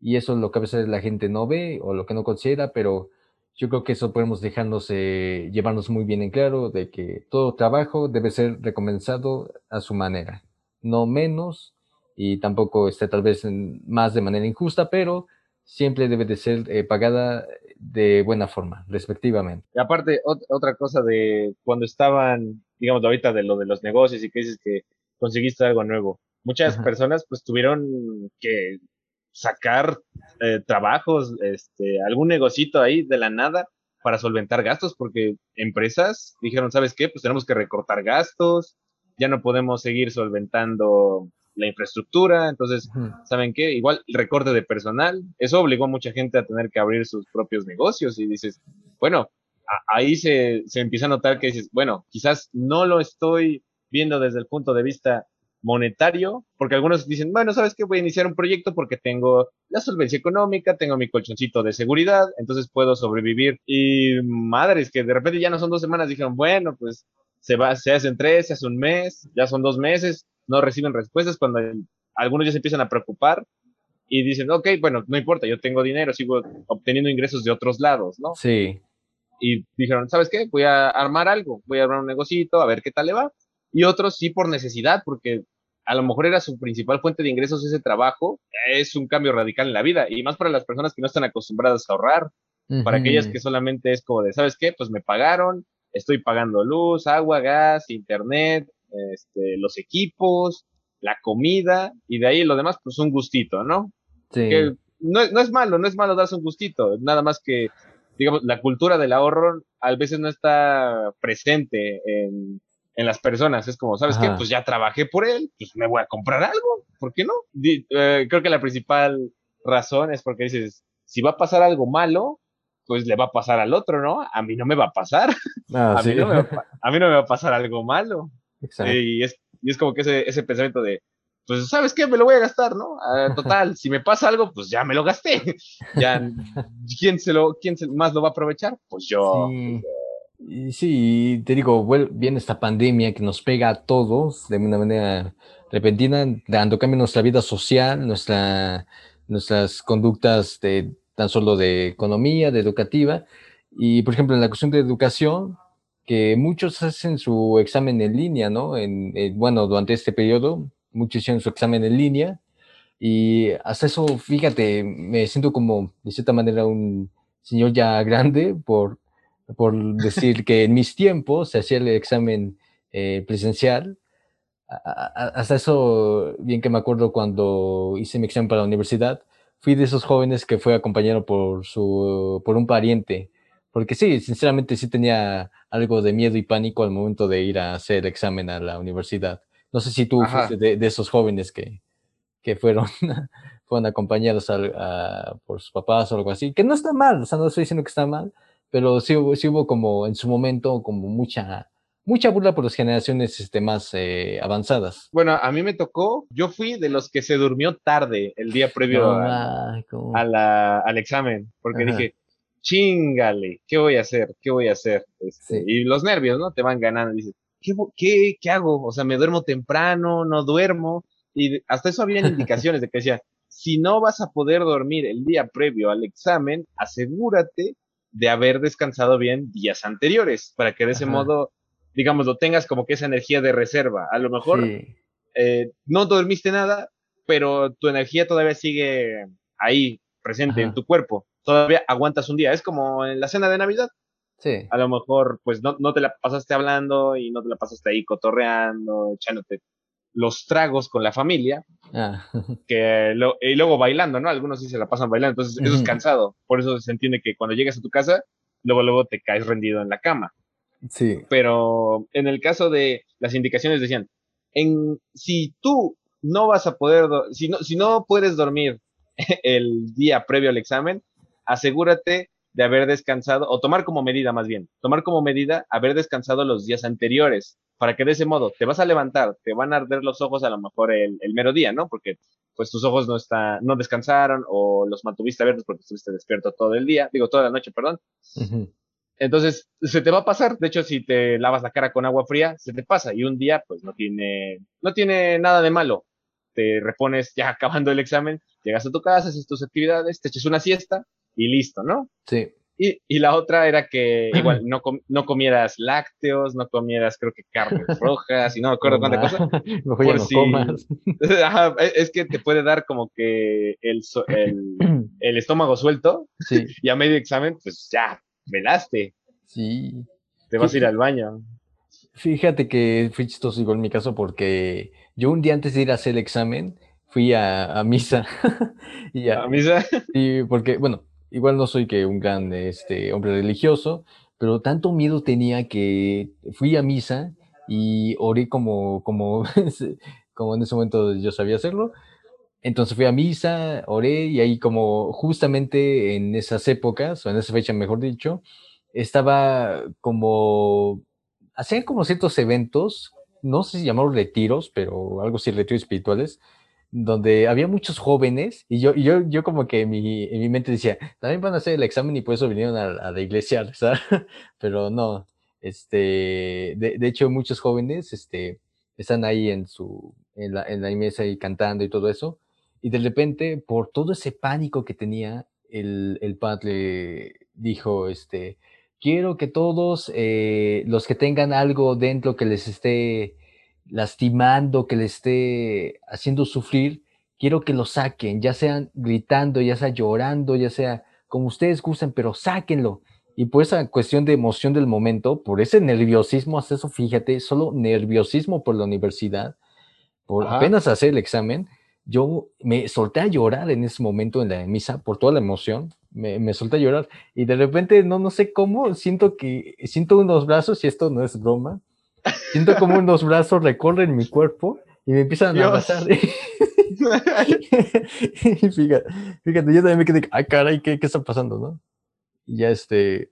Y eso es lo que a veces la gente no ve o lo que no considera, pero yo creo que eso podemos dejarnos, eh, llevarnos muy bien en claro de que todo trabajo debe ser recompensado a su manera, no menos y tampoco esté tal vez más de manera injusta, pero siempre debe de ser eh, pagada de buena forma, respectivamente. Y aparte, otra cosa de cuando estaban, digamos, ahorita de lo de los negocios y que dices que conseguiste algo nuevo. Muchas personas pues tuvieron que sacar eh, trabajos, este, algún negocito ahí de la nada para solventar gastos, porque empresas dijeron, ¿sabes qué? Pues tenemos que recortar gastos, ya no podemos seguir solventando la infraestructura, entonces, ¿saben qué? Igual el recorte de personal, eso obligó a mucha gente a tener que abrir sus propios negocios y dices, bueno, ahí se, se empieza a notar que dices, bueno, quizás no lo estoy viendo desde el punto de vista monetario, porque algunos dicen, bueno, ¿sabes qué? Voy a iniciar un proyecto porque tengo la solvencia económica, tengo mi colchoncito de seguridad, entonces puedo sobrevivir. Y madres, que de repente ya no son dos semanas, dijeron, bueno, pues se va, se hacen tres, se hace un mes, ya son dos meses, no reciben respuestas cuando algunos ya se empiezan a preocupar y dicen, ok, bueno, no importa, yo tengo dinero, sigo obteniendo ingresos de otros lados, ¿no? Sí. Y dijeron, ¿sabes qué? Voy a armar algo, voy a armar un negocito, a ver qué tal le va. Y otros sí por necesidad, porque a lo mejor era su principal fuente de ingresos ese trabajo, es un cambio radical en la vida, y más para las personas que no están acostumbradas a ahorrar, para aquellas que solamente es como de, ¿sabes qué? Pues me pagaron, estoy pagando luz, agua, gas, internet, este, los equipos, la comida, y de ahí lo demás, pues un gustito, ¿no? Sí. no, no es malo, no es malo darse un gustito, nada más que, digamos, la cultura del ahorro a veces no está presente en en las personas. Es como, ¿sabes qué? Pues ya trabajé por él, pues me voy a comprar algo, ¿por qué no? Eh, creo que la principal razón es porque dices, si va a pasar algo malo, pues le va a pasar al otro, ¿no? A mí no me va a pasar. Ah, a, mí no me va, a, mí no me va a pasar algo malo. Exacto. Y, es, y es como que ese, ese pensamiento de, pues, ¿sabes qué? Me lo voy a gastar, ¿no? Ah, total, si me pasa algo, pues ya me lo gasté. ya, ¿quién, se lo, quién más lo va a aprovechar? Pues yo. Sí. Sí, te digo, viene esta pandemia que nos pega a todos de una manera repentina, dando cambio a nuestra vida social, nuestra, nuestras conductas de, tan solo de economía, de educativa. Y, por ejemplo, en la cuestión de educación, que muchos hacen su examen en línea, ¿no? En, bueno, durante este periodo, muchos hicieron su examen en línea. Y hasta eso, fíjate, me siento como, de cierta manera, un señor ya grande por por decir que en mis tiempos se hacía el examen eh, presencial. hasta eso, bien que me acuerdo cuando hice mi examen para la universidad, fui de esos jóvenes que fue acompañado por, su, por un pariente. Porque sí, sinceramente sí tenía algo de miedo y pánico al momento de ir a hacer el examen a la universidad. No sé si tú fuiste de, esos jóvenes que, que fueron, fueron acompañados por sus papás o algo así, que no está mal, o sea, no estoy diciendo que está mal, pero sí, sí hubo como en su momento como mucha, mucha burla por las generaciones este, más eh, avanzadas. Bueno, a mí me tocó, yo fui de los que se durmió tarde el día previo a, la, al examen, porque dije, chingale, ¿qué voy a hacer? ¿Qué voy a hacer? Este, y los nervios, ¿no? Te van ganando. Dices, ¿qué, ¿qué, ¿qué hago? O sea, me duermo temprano, no duermo. Y hasta eso habían indicaciones de que decía, si no vas a poder dormir el día previo al examen, asegúrate de haber descansado bien días anteriores, para que de ese modo, digamos, lo tengas como que esa energía de reserva. A lo mejor eh, no dormiste nada, pero tu energía todavía sigue ahí, presente en tu cuerpo. Todavía aguantas un día. Es como en la cena de Navidad. Sí. A lo mejor, pues no, no te la pasaste hablando y no te la pasaste ahí cotorreando, echándote los tragos con la familia, ah. que y luego bailando, ¿no? Algunos sí se la pasan bailando, entonces eso es cansado. Por eso se entiende que cuando llegas a tu casa, luego luego te caes rendido en la cama. Sí. Pero en el caso de las indicaciones decían, en si tú no vas a poder, si no, si no puedes dormir el día previo al examen, asegúrate de haber descansado, o tomar como medida más bien, tomar como medida haber descansado los días anteriores, para que de ese modo te vas a levantar, te van a arder los ojos a lo mejor el, el mero día, ¿no? Porque pues tus ojos no, está, no descansaron o los mantuviste abiertos porque estuviste despierto todo el día, digo toda la noche, perdón. Entonces, se te va a pasar. De hecho, si te lavas la cara con agua fría, se te pasa. Y un día, pues no tiene, no tiene nada de malo. Te repones ya acabando el examen, llegas a tu casa, haces tus actividades, te eches una siesta y listo, ¿no? Sí. Y, y la otra era que igual no, no comieras lácteos, no comieras, creo que carnes rojas, y no me acuerdo cuánta cosa. Mejor ya no si- comas. Ajá, es que te puede dar como que el, so- el, el estómago suelto Sí, y a medio examen, pues ya, velaste, sí. te vas a ir al baño. Fíjate que fui chistoso igual en mi caso porque yo un día antes de ir a hacer el examen fui a, a misa. y A mí se- Sí, porque, bueno, igual no soy que un gran este, hombre religioso, pero tanto miedo tenía que fui a misa y oré como, como, como en ese momento yo sabía hacerlo. Entonces fui a misa, oré y ahí como justamente en esas épocas, o en esa fecha mejor dicho, estaba como, hacían como ciertos eventos, no sé si llamarlos retiros, pero algo así, retiros espirituales, donde había muchos jóvenes y yo, y yo, yo como que en mi, en mi mente decía, también van a hacer el examen y por eso vinieron a, la iglesia pero no, este, de, de hecho muchos jóvenes, este, están ahí en su, en la, en la mesa y cantando y todo eso, y de repente, por todo ese pánico que tenía, el, el padre dijo, este, quiero que todos eh, los que tengan algo dentro que les esté lastimando, que les esté haciendo sufrir, quiero que lo saquen, ya sean gritando, ya sea llorando, ya sea como ustedes gusten, pero sáquenlo. Y por esa cuestión de emoción del momento, por ese nerviosismo, hasta eso, fíjate, solo nerviosismo por la universidad, por Ajá. apenas hacer el examen, yo me solté a llorar en ese momento en la misa por toda la emoción, me, me solté a llorar y de repente, no, no sé cómo, siento que, siento unos brazos, y esto no es broma, siento como unos brazos recorren mi cuerpo y me empiezan a abrazar. fíjate, fíjate, yo también me quedé, ay caray, ¿qué, qué está pasando, no? Y ya este,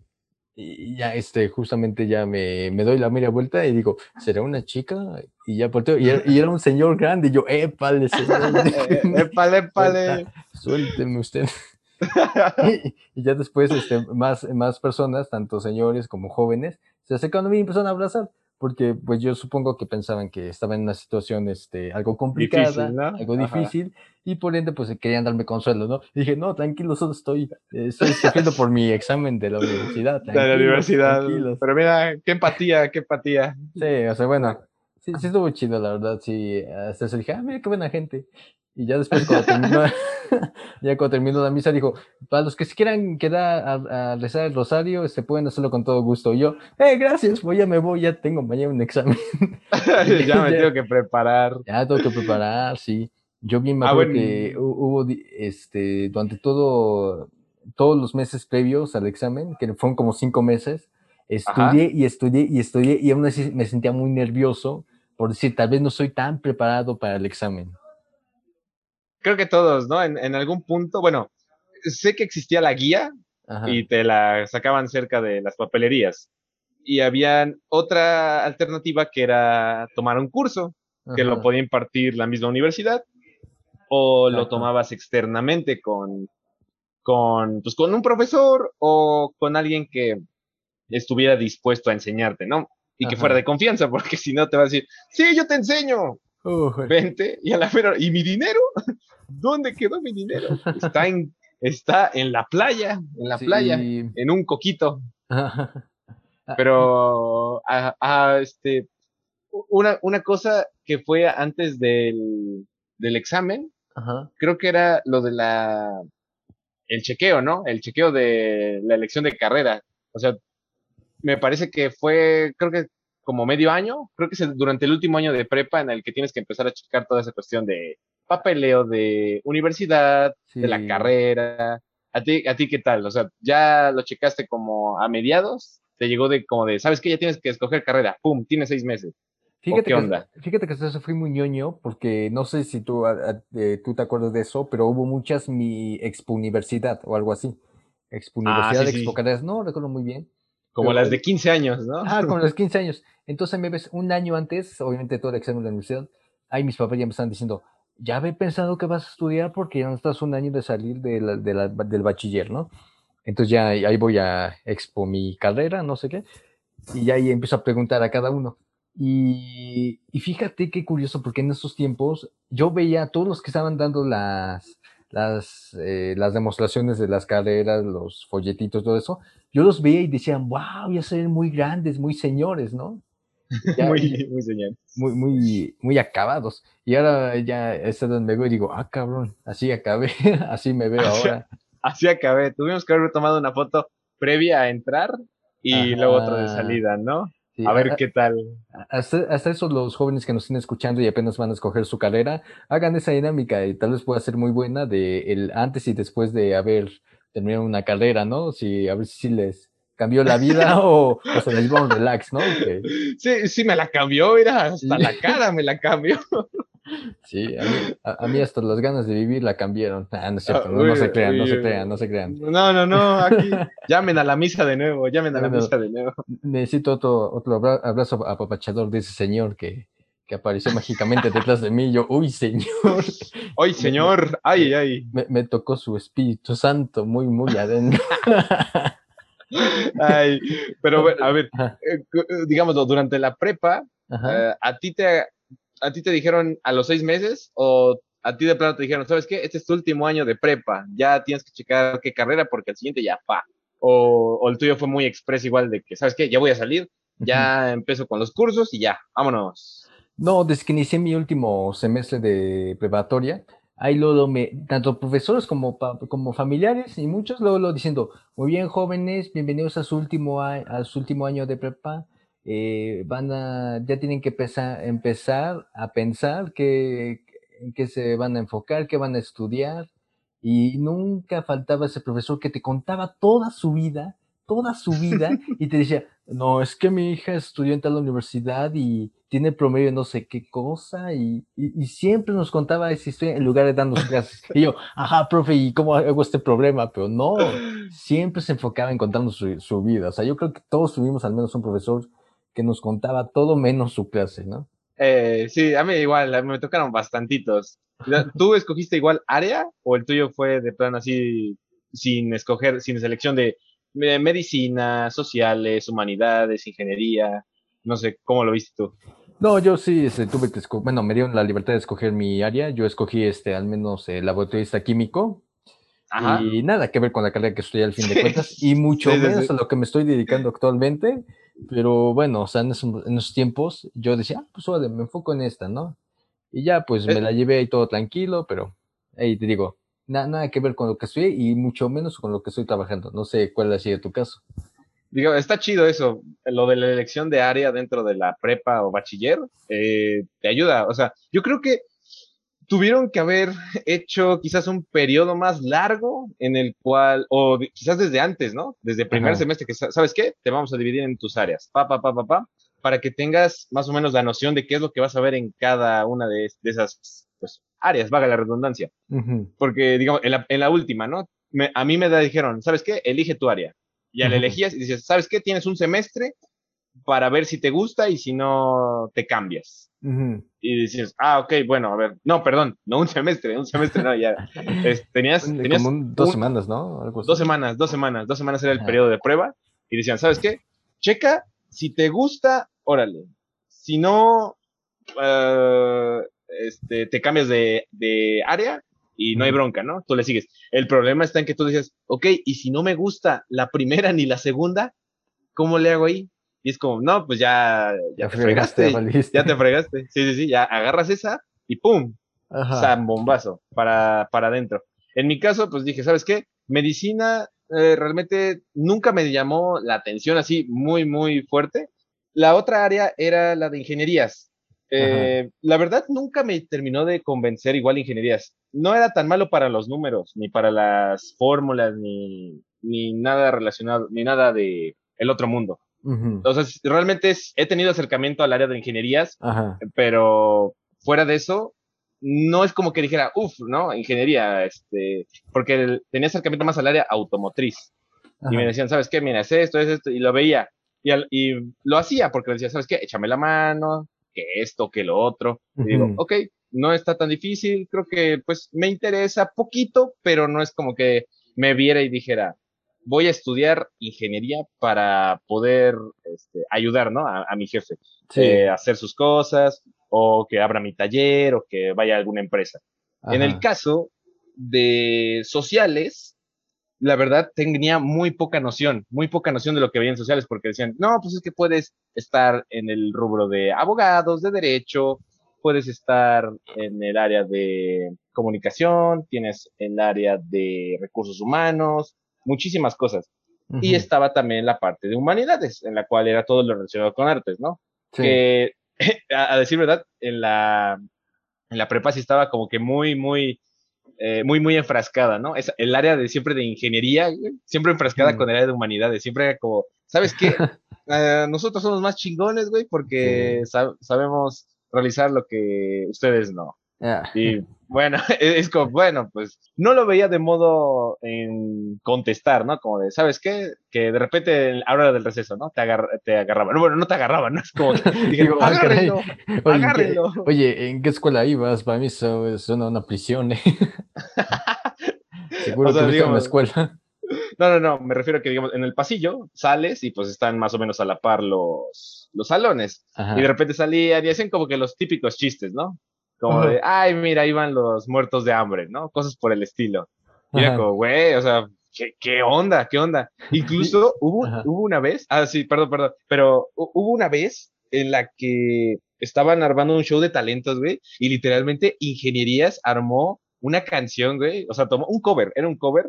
y ya este, justamente ya me, me doy la media vuelta y digo, ¿será una chica? Y ya volteo, y y era un señor grande, y yo, épale, señor, Eh, épale, épale. suélteme usted. y, y ya después este, más, más personas, tanto señores como jóvenes, se acercaron a mí y empezaron a abrazar, porque pues yo supongo que pensaban que estaba en una situación este, algo complicada, Difícil, ¿no? algo Ajá. difícil, y por ende pues querían darme consuelo, ¿no? Y dije, no, tranquilo, solo estoy, eh, estoy sufriendo por mi examen de la universidad. De la universidad. tranquilos". Pero mira, qué empatía, qué empatía. Sí, o sea, bueno, sí, sí estuvo chido, la verdad, sí, hasta eso dije, ah, mira qué buena gente. Y ya después cuando terminó, ya cuando terminó la misa dijo, para los que se quieran quedar a, a rezar el rosario, se pueden hacerlo con todo gusto. Y yo, eh, gracias, pues ya me voy, ya tengo mañana un examen. ya me Ya. tengo que preparar. Ya tengo que preparar, sí. Yo bien me Ah, acuerdo bueno. que hu- hubo, este, durante todo, todos los meses previos al examen, que fueron como cinco meses, estudié y estudié y estudié y aún así me sentía muy nervioso por decir, tal vez no soy tan preparado para el examen. Creo que todos, ¿no? En, en algún punto, bueno, sé que existía la guía Ajá. y te la sacaban cerca de las papelerías. Y había otra alternativa que era tomar un curso, que lo podía impartir la misma universidad, o lo tomabas externamente con, con, pues, con un profesor o con alguien que estuviera dispuesto a enseñarte, ¿no? Y que fuera de confianza, porque si no te va a decir, sí, yo te enseño, Uy. vente, y a la mera, ¿y mi dinero? ¿Dónde quedó mi dinero? Está en, está en la playa, en la Sí. playa, en un coquito. Pero, a, a, este, una, una cosa que fue antes del, del examen, Ajá. creo que era lo de la, el chequeo, ¿no? El chequeo de la elección de carrera. O sea, me parece que fue, creo que como medio año, creo que es durante el último año de prepa en el que tienes que empezar a checar toda esa cuestión de papeleo de universidad, de la carrera. ¿A ti, ¿A ti qué tal? O sea, ¿ya lo checaste como a mediados? ¿Te llegó de como de, sabes que ya tienes que escoger carrera? ¡Pum! Tienes seis meses. Fíjate qué que, onda? Fíjate que eso fui muy ñoño porque no sé si tú, a- a- eh, tú te acuerdas de eso, pero hubo muchas mi expo universidad o algo así. Expo Universidad, Expo Carreras, no recuerdo muy bien. Como las de 15 años, ¿no? Ah, como las de 15 años. Entonces me ves un año antes, obviamente todo el examen de la universidad, ahí mis papás ya me están diciendo, ya había pensado que vas a estudiar porque ya no estás un año de salir de del bachiller, ¿no? Entonces ya ahí voy a expo mi carrera, no sé qué, y ya ahí empiezo a preguntar a cada uno. Y, y fíjate qué curioso, porque en esos tiempos yo veía a todos los que estaban dando las, las, eh, las demostraciones de las carreras, los folletitos, todo eso, yo los veía y decían, wow, ya se ven muy grandes, muy señores, ¿no? muy, muy señores. Muy, muy, muy acabados. Y ahora ya es donde me veo y digo, ah, cabrón, así acabé, así me veo ahora. Así acabé. Tuvimos que haber tomado una foto previa a entrar y luego otra de salida, ¿no? A ver qué tal. Hasta, hasta, eso los jóvenes que nos estén escuchando y apenas van a escoger su carrera, hagan esa dinámica y tal vez pueda ser muy buena de el antes y después de haber terminado una carrera, ¿no? Si a ver si les cambió la vida o, o, se les va un relax, ¿no? Sí, sí me la cambió, mira, hasta la cara me la cambió. Sí, a mí, hasta las ganas de vivir la cambiaron. Ah, no es cierto, no, se crean, no se crean, no se crean. No, no, no, aquí llamen a la misa de nuevo, llamen a la misa de nuevo. Necesito otro, otro abrazo apapachador de ese señor que, que apareció mágicamente detrás de mí. Yo, uy, señor. Uy, señor, ay, ay. Me, me tocó su Espíritu Santo muy, muy adentro. Ay, pero bueno, a ver, eh, eh, digamos, durante la prepa, eh, a ti te a ti te dijeron a los seis meses o a ti de plano te dijeron, ¿sabes qué? Este es tu último año de prepa, ya tienes que checar qué carrera porque el siguiente ya pa. O, el tuyo fue muy express igual de que, ¿sabes qué? Ya voy a salir, ya empiezo con los cursos y ya, vámonos. No, desde que inicié mi último semestre de preparatoria, ahí luego me, tanto profesores como, como familiares y muchos luego lo diciendo, muy bien jóvenes, bienvenidos a su último, a su último año de prepa, eh, van a, ya tienen que empezar, empezar a pensar que, en qué se van a enfocar, qué van a estudiar. Y nunca faltaba ese profesor que te contaba toda su vida, toda su vida, y te decía, no, es que mi hija estudió en tal universidad y tiene promedio de no sé qué cosa, y, y, siempre nos contaba esa historia en lugar de darnos clases. Y yo, ajá, profe, ¿y cómo hago este problema? Pero no, siempre se enfocaba en contarnos su, su vida. O sea, yo creo que todos tuvimos al menos un profesor que nos contaba todo menos su clase, ¿no? Eh, sí, a mí igual, me tocaron bastantitos. ¿Tú escogiste igual área o el tuyo fue de plan así, sin escoger, sin selección de medicina, sociales, humanidades, ingeniería? No sé, ¿cómo lo viste tú? No, yo sí este, tuve que escoger, bueno, me dieron la libertad de escoger mi área. Yo escogí este, al menos el laboratorista químico. Y nada que ver con la carrera que estoy al fin de cuentas, y mucho menos a lo que me estoy dedicando actualmente. Pero bueno, o sea, en esos, tiempos yo decía, ah, pues vale, me enfoco en esta, ¿no? Y ya, pues me eh. la llevé ahí todo tranquilo, pero ahí te digo, nada que ver con lo que estoy y mucho menos con lo que estoy trabajando. No sé cuál ha sido tu caso. Digo, está chido eso, lo de la elección de área dentro de la prepa o bachiller, eh, te ayuda. O sea, yo creo que tuvieron que haber hecho quizás un periodo más largo en el cual, o quizás desde antes, ¿no? Desde el primer semestre, que sabes qué, te vamos a dividir en tus áreas, pa, pa, pa, pa, pa, para que tengas más o menos la noción de qué es lo que vas a ver en cada una de, esas pues, áreas, vaga la redundancia. Porque, digamos, en la, en la última, ¿no? a mí me dijeron, ¿sabes qué? Elige tu área. Y al elegías y dices, ¿sabes qué? Tienes un semestre para ver si te gusta y si no te cambias. Y dices, ah, ok, bueno, a ver, no, perdón, no un semestre, un semestre no, ya. tenías, tenías Como dos semanas, ¿no? Dos semanas, dos semanas, dos semanas era el periodo de prueba. Y decían, ¿sabes qué? Checa, si te gusta, órale. Si no, uh, este, te cambias de, de área y no hay bronca, ¿no? Tú le sigues. El problema está en que tú dices, ok, y si no me gusta la primera ni la segunda, ¿cómo le hago ahí? Y es como, no, pues ya, ya, te fregaste, ya te fregaste. Sí, sí, sí, ya agarras esa y ¡pum! Ajá. bombazo para, para adentro. En mi caso, pues dije, ¿sabes qué? Medicina eh, realmente nunca me llamó la atención así muy, muy fuerte. La otra área era la de ingenierías. Eh, la verdad, nunca me terminó de convencer igual ingenierías. No era tan malo para los números, ni para las fórmulas, ni, ni nada relacionado, ni nada de el otro mundo. Entonces, realmente he tenido acercamiento al área de ingenierías, pero fuera de eso, no es como que dijera, uff, ¿no? Ingeniería, este, porque tenía acercamiento más al área automotriz. Y me decían, ¿sabes qué? Mira, es esto, es esto, y lo veía. Y, y lo hacía porque me decía, ¿sabes qué? Échame la mano, que esto, que lo otro. Y digo, ok, no está tan difícil, creo que pues me interesa poquito, pero no es como que me viera y dijera, voy a estudiar ingeniería para poder este, ayudar, ¿no? A, mi jefe, eh, a hacer sus cosas, o que abra mi taller, o que vaya a alguna empresa. En el caso de sociales, la verdad tenía muy poca noción, muy poca noción de lo que veía en sociales, porque decían, no, pues es que puedes estar en el rubro de abogados, de derecho, puedes estar en el área de comunicación, tienes el área de recursos humanos, muchísimas cosas. Y estaba también la parte de humanidades, en la cual era todo lo relacionado con artes, ¿no? Que, a, decir verdad, en la, en la prepa sí estaba como que muy, muy, eh, muy, muy enfrascada, ¿no? Es el área de siempre de ingeniería, siempre enfrascada con el área de humanidades, siempre era como, ¿sabes qué? Eh, nosotros somos más chingones, güey, porque sabemos realizar lo que ustedes no. Y bueno, es como, bueno, pues no lo veía de modo en contestar, ¿no? Como de, ¿sabes qué? Que de repente a la hora del receso, ¿no? Te, te agarraban. Bueno, no te agarraban, ¿no? Es como, dije, ah, agárrenlo, oye, agárrenlo. oye, ¿en qué escuela ibas? Para mí eso es una, prisión, ¿eh? Seguro que sea, en la escuela. No, no, no, me refiero a que, digamos, en el pasillo sales y pues están más o menos a la par los, los salones. Y de repente salían y hacen como que los típicos chistes, ¿no? Como de, ay, mira, ahí van los muertos de hambre, ¿no? Cosas por el estilo. Y era como, güey, o sea, ¿qué, ¿qué, onda? ¿Qué onda? Incluso hubo, hubo una vez, ah, sí, perdón, perdón, pero hubo una vez en la que estaban armando un show de talentos, güey, y literalmente Ingenierías armó una canción, güey, o sea, tomó un cover, era un cover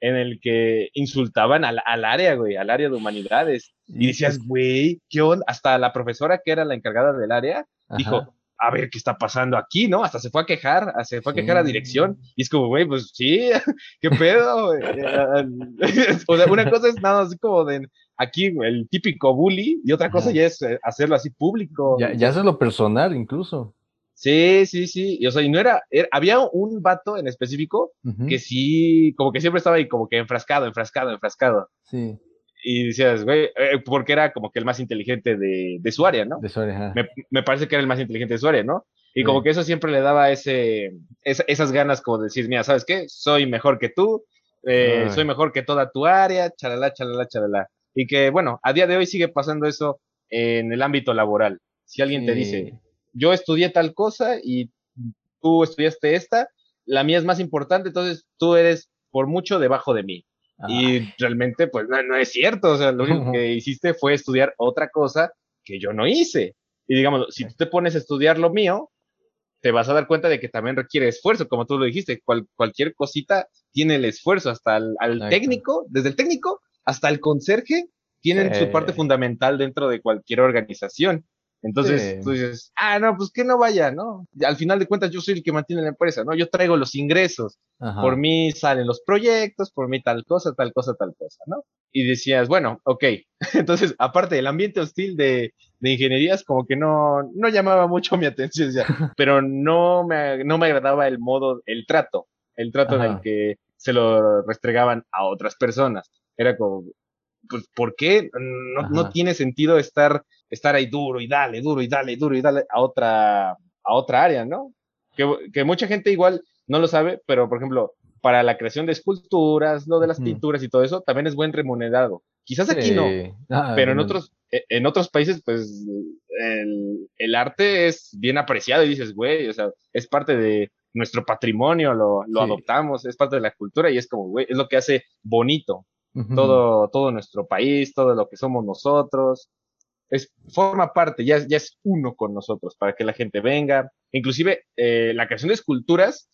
en el que insultaban al, al, área, güey, al área de humanidades. Y decías, güey, ¿qué onda? Hasta la profesora que era la encargada del área dijo, a ver qué está pasando aquí, ¿no? Hasta se fue a quejar, se fue a quejar a dirección. Y es como, güey, pues sí, qué pedo. o sea, una cosa es nada así como de aquí el típico bully y otra cosa ya es eh, hacerlo así público. Ya, ya es lo personal incluso. Sí, sí, sí. Y, o sea, y no era, había un vato en específico que sí, como que siempre estaba ahí como que enfrascado, enfrascado, enfrascado. Sí. Y decías, güey, eh, porque era como que el más inteligente de, de su área, ¿no? De su área, me, me, parece que era el más inteligente de su área, ¿no? Y como que eso siempre le daba ese, esas ganas como de decir, mira, ¿sabes qué? Soy mejor que tú, eh, soy mejor que toda tu área, chalala, chalala, chalala. Y que, bueno, a día de hoy sigue pasando eso en el ámbito laboral. Si alguien te dice, yo estudié tal cosa y tú estudiaste esta, la mía es más importante, entonces tú eres por mucho debajo de mí. Y realmente, pues no, es cierto, o sea, lo único que hiciste fue estudiar otra cosa que yo no hice. Y digamos, si tú te pones a estudiar lo mío, te vas a dar cuenta de que también requiere esfuerzo, como tú lo dijiste, cualquier cosita tiene el esfuerzo, hasta el al técnico, desde el técnico hasta el conserje, tienen su parte fundamental dentro de cualquier organización. Entonces tú dices, ah, no, pues que no vaya, ¿no? Al final de cuentas yo soy el que mantiene la empresa, ¿no? Yo traigo los ingresos, por mí salen los proyectos, por mí tal cosa, tal cosa, tal cosa, ¿no? Y decías, bueno, ok, entonces aparte el ambiente hostil de, de ingenierías como que no, no llamaba mucho mi atención ya, pero no me, no me agradaba el modo, el trato, el trato en el que se lo restregaban a otras personas. Era como, pues, ¿por qué? No, no, tiene sentido estar, estar ahí duro y dale, duro y dale, duro y dale a otra, a otra área, ¿no? Que, que mucha gente igual no lo sabe, pero por ejemplo, para la creación de esculturas, lo de las pinturas y todo eso, también es buen remunerado. Quizás aquí no, ah, pero en otros, e, en otros países, pues el, el, arte es bien apreciado y dices, güey, o sea, es parte de nuestro patrimonio, lo, lo adoptamos, es parte de la cultura y es como, güey, es lo que hace bonito todo, todo nuestro país, todo lo que somos nosotros. Es, forma parte, ya, ya es uno con nosotros para que la gente venga. Inclusive eh, la creación de esculturas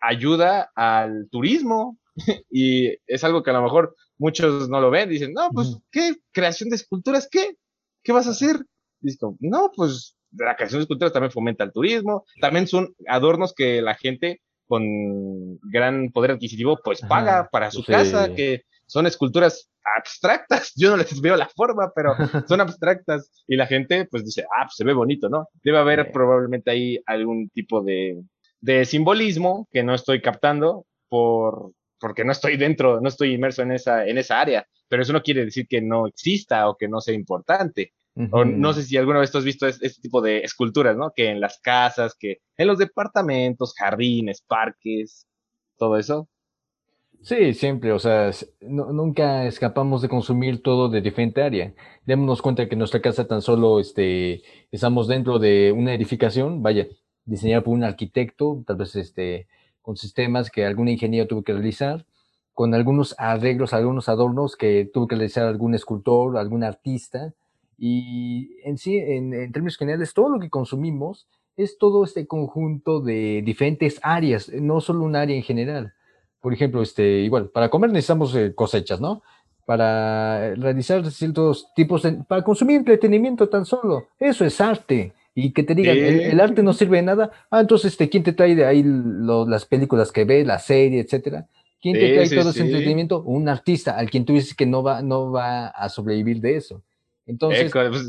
ayuda al turismo y es algo que a lo mejor muchos no lo ven. Dicen, no, pues, ¿qué? ¿Creación de esculturas? ¿Qué? ¿Qué vas a hacer? Digo, no, pues la creación de esculturas también fomenta el turismo, también son adornos que la gente con gran poder adquisitivo pues paga para su casa, que son esculturas abstractas, yo no les veo la forma, pero son abstractas y la gente pues dice, ah, pues se ve bonito, ¿no? Debe haber probablemente ahí algún tipo de, de simbolismo que no estoy captando por, porque no estoy dentro, no estoy inmerso en esa, en esa área, pero eso no quiere decir que no exista o que no sea importante. O no sé si alguna vez tú has visto este, tipo de esculturas, ¿no? Que en las casas, que en los departamentos, jardines, parques, todo eso. Sí, siempre, o sea, nunca escapamos de consumir todo de diferente área. Démonos cuenta que nuestra casa tan solo este, estamos dentro de una edificación, vaya, diseñada por un arquitecto, tal vez este, con sistemas que algún ingeniero tuvo que realizar, con algunos arreglos, algunos adornos que tuvo que realizar algún escultor, algún artista. Y en sí, en, en términos generales, todo lo que consumimos es todo este conjunto de diferentes áreas, no solo un área en general por ejemplo, este, igual, para comer necesitamos eh, cosechas, ¿no? Para realizar ciertos tipos de, para consumir entretenimiento tan solo. Eso es arte. Y que te digan, el, arte no sirve de nada. Ah, entonces, este, ¿quién te trae de ahí las películas que ve, la serie, etcétera? ¿Quién te trae todo ese entretenimiento? Un artista, al quien tú dices que no va, no va a sobrevivir de eso. Entonces, pues,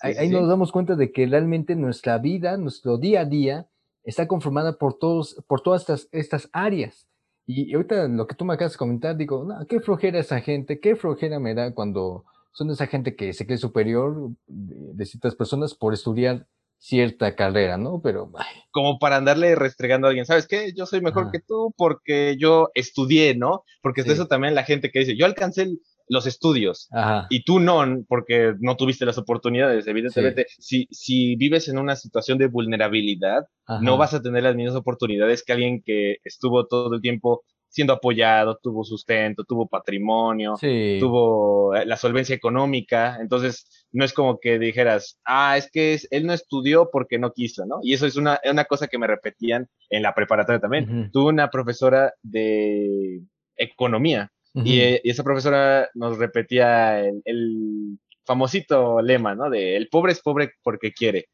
ahí, nos damos cuenta de que realmente nuestra vida, nuestro día a día, está conformada por, todos, por todas estas, estas áreas. Y ahorita lo que tú me acabas de comentar, digo, no, qué flojera esa gente, qué flojera me da cuando son esa gente que se cree superior de, ciertas personas por estudiar cierta carrera, ¿no? Pero... Como para andarle restregando a alguien, ¿sabes qué? Yo soy mejor que tú porque yo estudié, ¿no? Porque es de eso también la gente que dice, yo alcancé el, los estudios y tú no, porque no tuviste las oportunidades, evidentemente. Si, si vives en una situación de vulnerabilidad, no vas a tener las mismas oportunidades que alguien que estuvo todo el tiempo siendo apoyado, tuvo sustento, tuvo patrimonio, tuvo eh, la solvencia económica. Entonces, no es como que dijeras, ah, es que él no estudió porque no quiso, ¿no? Y eso es una, una cosa que me repetían en la preparatoria también. Tuve una profesora de economía eh, y, esa profesora nos repetía el, famosito lema, ¿no? De el pobre es pobre porque quiere.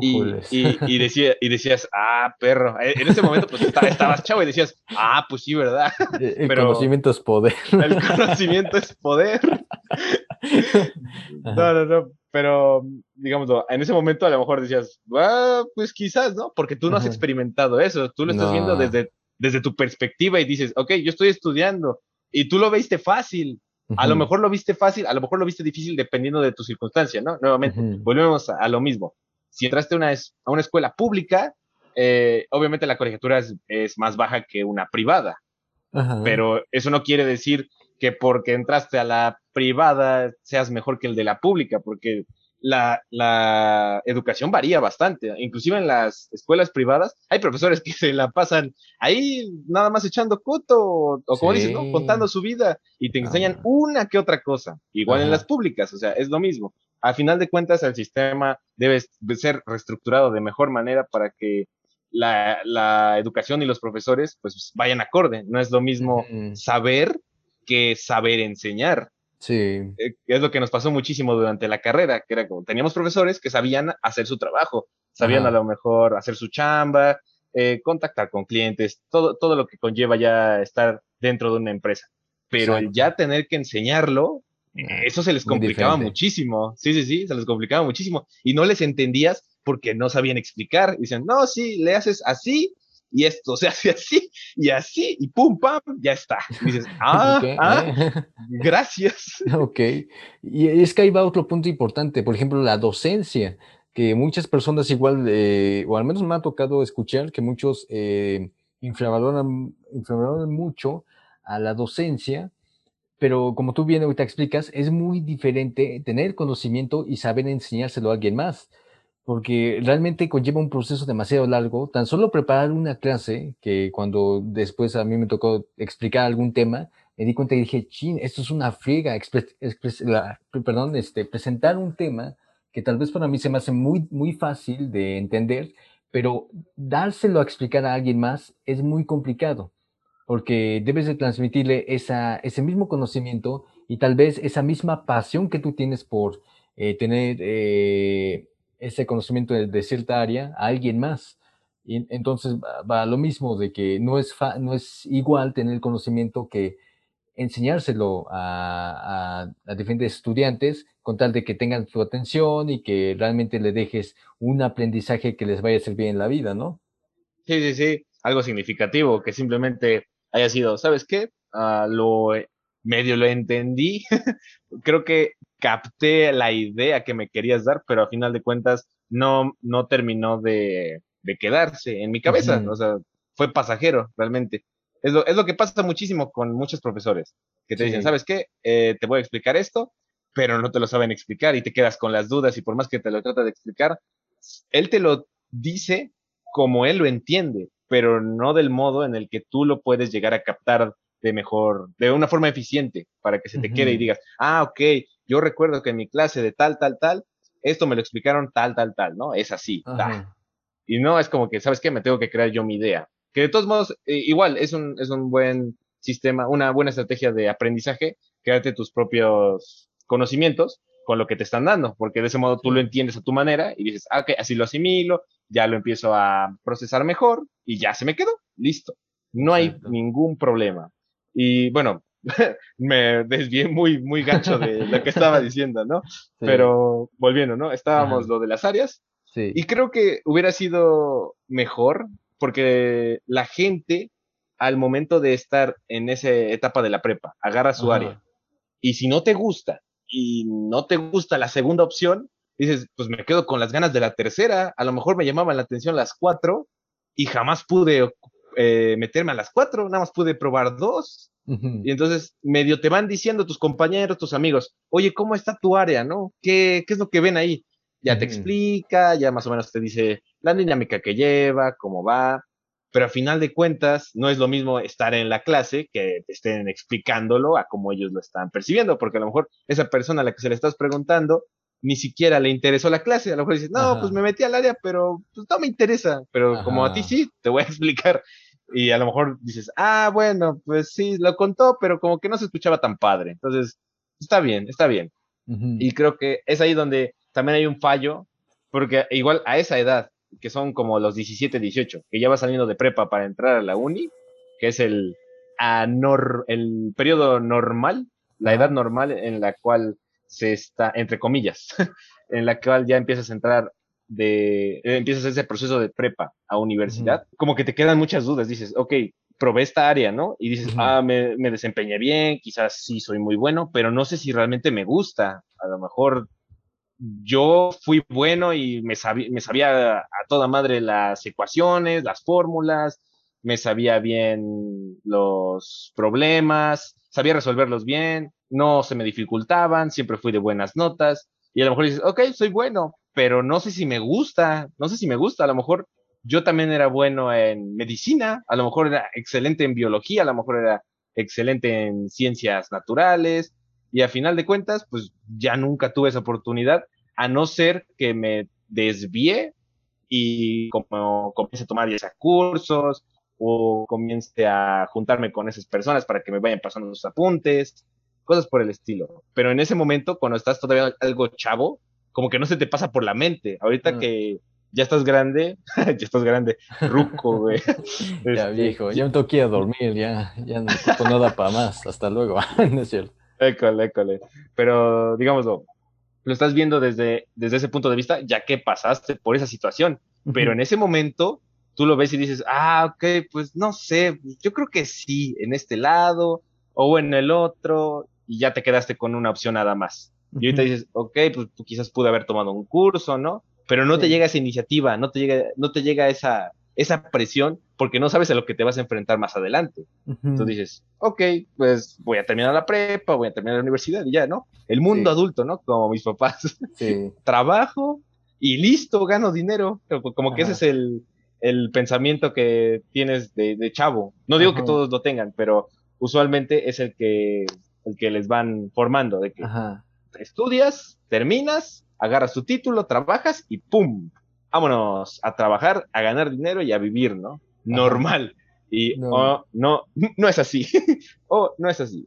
y, y, decía, y decías, ah, perro. E, en ese momento, pues estabas chavo y decías, ah, pues sí, ¿verdad? El conocimiento es poder. El conocimiento es poder. no, no, no. Pero, digamos, en ese momento a lo mejor decías, ah, pues quizás, ¿no? Porque tú no has experimentado eso. Tú lo estás viendo desde, desde tu perspectiva y dices, ok, yo estoy estudiando y tú lo viste fácil. A lo mejor lo viste fácil, a lo mejor lo viste difícil dependiendo de tu circunstancia, ¿no? Nuevamente, volvemos a, lo mismo. Si entraste a una, a una escuela pública, eh, obviamente la colegiatura es, más baja que una privada, pero eso no quiere decir que porque entraste a la privada seas mejor que el de la pública, porque la, la, educación varía bastante. Inclusive en las escuelas privadas hay profesores que se la pasan ahí nada más echando coto o, como dices, ¿no? contando su vida y te enseñan una que otra cosa. Igual en las públicas, o sea, es lo mismo. Al final de cuentas, el sistema debe ser reestructurado de mejor manera para que la, la educación y los profesores pues vayan acorde. No es lo mismo saber que saber enseñar. Sí. Eh, es lo que nos pasó muchísimo durante la carrera, que era como, teníamos profesores que sabían hacer su trabajo, sabían a lo mejor hacer su chamba, eh, contactar con clientes, todo, todo lo que conlleva ya estar dentro de una empresa. Pero el ya tener que enseñarlo, eso se les complicaba muchísimo. Sí, sí, sí, se les complicaba muchísimo. Y no les entendías porque no sabían explicar. Dicen, no, sí, le haces así y esto se hace así y así y pum, pam, ya está. dices, ah, ah gracias. Ok. Y es que ahí va otro punto importante, por ejemplo, la docencia, que muchas personas igual, eh, o al menos me ha tocado escuchar que muchos eh, infravaloran, mucho a la docencia, pero como tú bien ahorita explicas, es muy diferente tener conocimiento y saber enseñárselo a alguien más porque realmente conlleva un proceso demasiado largo. Tan solo preparar una clase, que cuando después a mí me tocó explicar algún tema, me di cuenta y dije, chin, esto es una friega, perdón, este, presentar un tema que tal vez para mí se me hace muy, muy fácil de entender, pero dárselo a explicar a alguien más es muy complicado, porque debes de transmitirle esa, ese mismo conocimiento y tal vez esa misma pasión que tú tienes por eh, tener... Eh, ese conocimiento de, cierta área a alguien más. Y entonces va, lo mismo de que no es, no es igual tener conocimiento que enseñárselo a, a, diferentes estudiantes con tal de que tengan su atención y que realmente le dejes un aprendizaje que les vaya a servir en la vida, ¿no? Sí, sí, sí, algo significativo, que simplemente haya sido, ¿sabes qué? Ah, lo medio lo entendí. Creo que capté la idea que me querías dar, pero a final de cuentas no, no terminó de, de quedarse en mi cabeza. O sea, fue pasajero realmente. Es lo, es lo, que pasa muchísimo con muchos profesores, que te dicen, ¿sabes qué? Eh, te voy a explicar esto, pero no te lo saben explicar y te quedas con las dudas y por más que te lo trata de explicar, él te lo dice como él lo entiende, pero no del modo en el que tú lo puedes llegar a captar de mejor, de una forma eficiente, para que se te quede y digas, ah, ok, yo recuerdo que en mi clase de tal, tal, tal, esto me lo explicaron tal, tal, tal, ¿no? Es así. Y no es como que, ¿sabes qué? Me tengo que crear yo mi idea. Que de todos modos, eh, igual, es un, es un buen sistema, una buena estrategia de aprendizaje, crearte tus propios conocimientos con lo que te están dando, porque de ese modo tú lo entiendes a tu manera y dices, ah, ok, así lo asimilo, ya lo empiezo a procesar mejor y ya se me quedó, listo. No hay ningún problema. Y bueno, me desvié muy, muy gancho de lo que estaba diciendo, ¿no? Pero volviendo, ¿no? Estábamos lo de las áreas. Sí. Y creo que hubiera sido mejor porque la gente al momento de estar en esa etapa de la prepa, agarra su área. Y si no te gusta y no te gusta la segunda opción, dices, pues me quedo con las ganas de la tercera, a lo mejor me llamaban la atención las cuatro y jamás pude eh, meterme a las cuatro, nada más pude probar dos. Y entonces medio te van diciendo tus compañeros, tus amigos, oye, ¿cómo está tu área? ¿No? ¿Qué, qué es lo que ven ahí? Ya te explica, ya más o menos te dice la dinámica que lleva, cómo va, pero a final de cuentas no es lo mismo estar en la clase que te estén explicándolo a cómo ellos lo están percibiendo, porque a lo mejor esa persona a la que se le estás preguntando ni siquiera le interesó la clase, a lo mejor dices, no, pues me metí al área, pero pues no me interesa, pero como a ti sí, te voy a explicar. Y a lo mejor dices, ah, bueno, pues sí, lo contó, pero como que no se escuchaba tan padre. Entonces, está bien, está bien. Y creo que es ahí donde también hay un fallo, porque igual a esa edad, que son como los 17, 18, que ya va saliendo de prepa para entrar a la uni, que es el, anor, el periodo normal, la edad normal en la cual se está, entre comillas, en la cual ya empiezas a entrar de, eh, empiezas ese proceso de prepa a universidad, como que te quedan muchas dudas, dices, ok, probé esta área, ¿no? Y dices, ah, me, me desempeñé bien, quizás sí soy muy bueno, pero no sé si realmente me gusta, a lo mejor yo fui bueno y me, me sabía a toda madre las ecuaciones, las fórmulas, me sabía bien los problemas, sabía resolverlos bien, no se me dificultaban, siempre fui de buenas notas. Y a lo mejor dices, ok, soy bueno, pero no sé si me gusta, no sé si me gusta, a lo mejor yo también era bueno en medicina, a lo mejor era excelente en biología, a lo mejor era excelente en ciencias naturales, y a final de cuentas, pues ya nunca tuve esa oportunidad, a no ser que me desvíe y como comience a tomar ya cursos o comience a juntarme con esas personas para que me vayan pasando los apuntes, cosas por el estilo. Pero en ese momento, cuando estás todavía algo chavo, como que no se te pasa por la mente. Ahorita mm. que ya estás grande, ya estás grande, ruco, güey. ya este, viejo, ya me toqué a dormir, ya, ya no, no da para más, hasta luego, no es cierto. École, école. Pero, digámoslo, lo estás viendo desde, desde ese punto de vista, ya que pasaste por esa situación. Pero en ese momento, tú lo ves y dices, ah, ok, pues no sé, yo creo que sí, en este lado o en el otro, y ya te quedaste con una opción nada más. Y ahorita dices, ok, pues tú quizás pude haber tomado un curso, ¿no? Pero no te llega esa iniciativa, no te llega, no te llega esa, esa presión porque no sabes a lo que te vas a enfrentar más adelante. Entonces dices, ok, pues voy a terminar la prepa, voy a terminar la universidad y ya, ¿no? El mundo adulto, ¿no? Como mis papás. Sí. Trabajo y listo, gano dinero. Como que ese es el, el, pensamiento que tienes de, de chavo. No digo que todos lo tengan, pero usualmente es el que, el que les van formando, de que estudias, terminas, agarras tu título, trabajas y ¡pum! vámonos a trabajar, a ganar dinero y a vivir, ¿no? Normal. Y no. Oh, no, no es así. oh, no es así.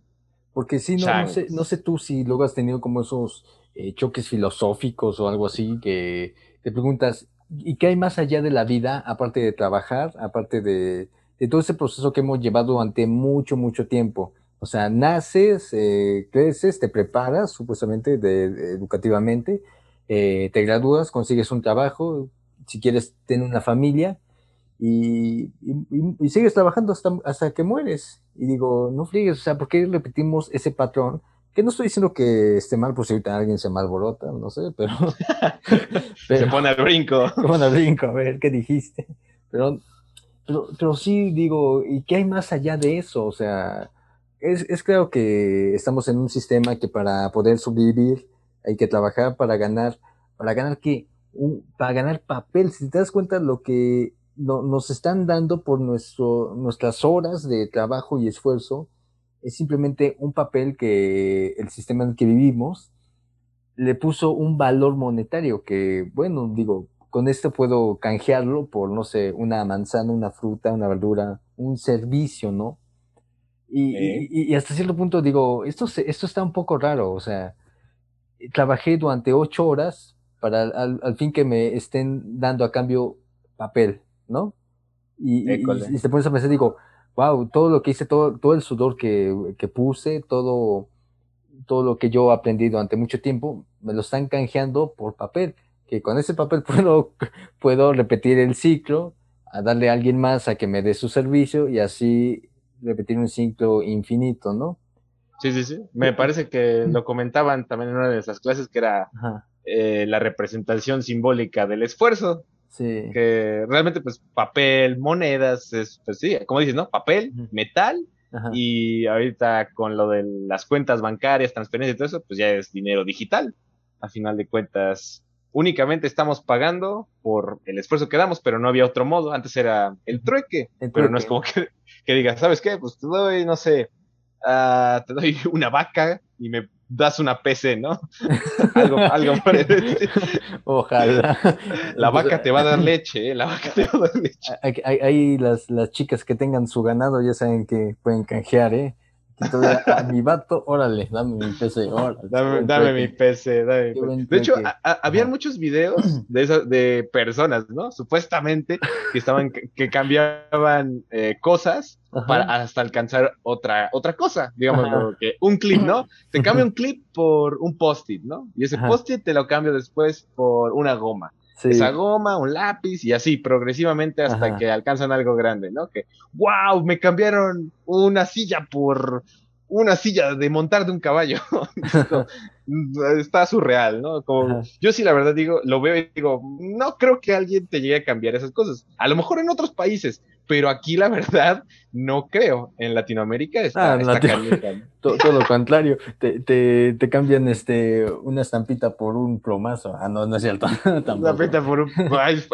Porque sí, no, no, sé, no sé tú si luego has tenido como esos eh, choques filosóficos o algo así que te preguntas, ¿y qué hay más allá de la vida, aparte de trabajar, aparte de, de todo ese proceso que hemos llevado durante mucho, mucho tiempo? O sea, naces, eh, creces, te preparas supuestamente de, educativamente, eh, te gradúas, consigues un trabajo, si quieres tener una familia, y, y, sigues trabajando hasta, hasta que mueres. Y digo, no friegues, o sea, ¿por qué repetimos ese patrón? Que no estoy diciendo que esté mal, por si ahorita alguien se malborota, no sé, pero... se pone al brinco. Se pone al brinco, a ver, ¿qué dijiste? Pero, pero, pero sí digo, ¿y qué hay más allá de eso? O sea, es, es claro que estamos en un sistema que para poder sobrevivir hay que trabajar para ganar, para ganar qué? Un, para ganar papel. Si te das cuenta lo que no, nos están dando por nuestro, nuestras horas de trabajo y esfuerzo, es simplemente un papel que el sistema en el que vivimos le puso un valor monetario que, bueno, digo, con esto puedo canjearlo por, no sé, una manzana, una fruta, una verdura, un servicio, ¿no? Y, y, hasta cierto punto digo, esto, esto está un poco raro, o sea, trabajé durante ocho horas para al, fin que me estén dando a cambio papel, ¿no? Y, y, te pones a pensar, digo, wow, todo lo que hice, todo, todo el sudor que, que, puse, todo, todo lo que yo aprendí durante mucho tiempo, me lo están canjeando por papel, que con ese papel puedo, puedo repetir el ciclo, a darle a alguien más a que me dé su servicio y así repetir un ciclo infinito, ¿no? Sí, sí, sí. Me parece que lo comentaban también en una de esas clases que era eh, la representación simbólica del esfuerzo. Sí. Que realmente, pues, papel, monedas, es, pues sí, como dices, ¿no? Papel, metal, y ahorita con lo de las cuentas bancarias, transferencias y todo eso, pues ya es dinero digital. A final de cuentas, únicamente estamos pagando por el esfuerzo que damos, pero no había otro modo. Antes era el trueque, pero no es como que, que digas, ¿sabes qué? Pues te doy, no sé, uh, te doy una vaca y me das una PC, ¿no? algo, algo Ojalá. La vaca te va a dar leche, ¿eh? La vaca te va a dar leche. Hay, las, las chicas que tengan su ganado ya saben que pueden canjear, ¿eh? A mi vato, órale, dame mi PC, órale. Dame, mi PC, dame De hecho, había muchos videos de de personas, ¿no? Supuestamente que estaban, que cambiaban eh, cosas para hasta alcanzar otra, otra cosa, digamos, que un clip, ¿no? Te cambia un clip por un post-it, ¿no? Y ese post-it te lo cambio después por una goma esa goma, un lápiz y así progresivamente hasta que alcanzan algo grande, ¿no? Que, wow, me cambiaron una silla por una silla de montar de un caballo. está surreal, ¿no? Como, yo sí la verdad digo, lo veo y digo, no creo que alguien te llegue a cambiar esas cosas. A lo mejor en otros países, pero aquí la verdad no creo. En Latinoamérica está, ah, todo, lo contrario, te, te, te, cambian este una estampita por un plomazo. Ah, no, no es cierto. estampita por un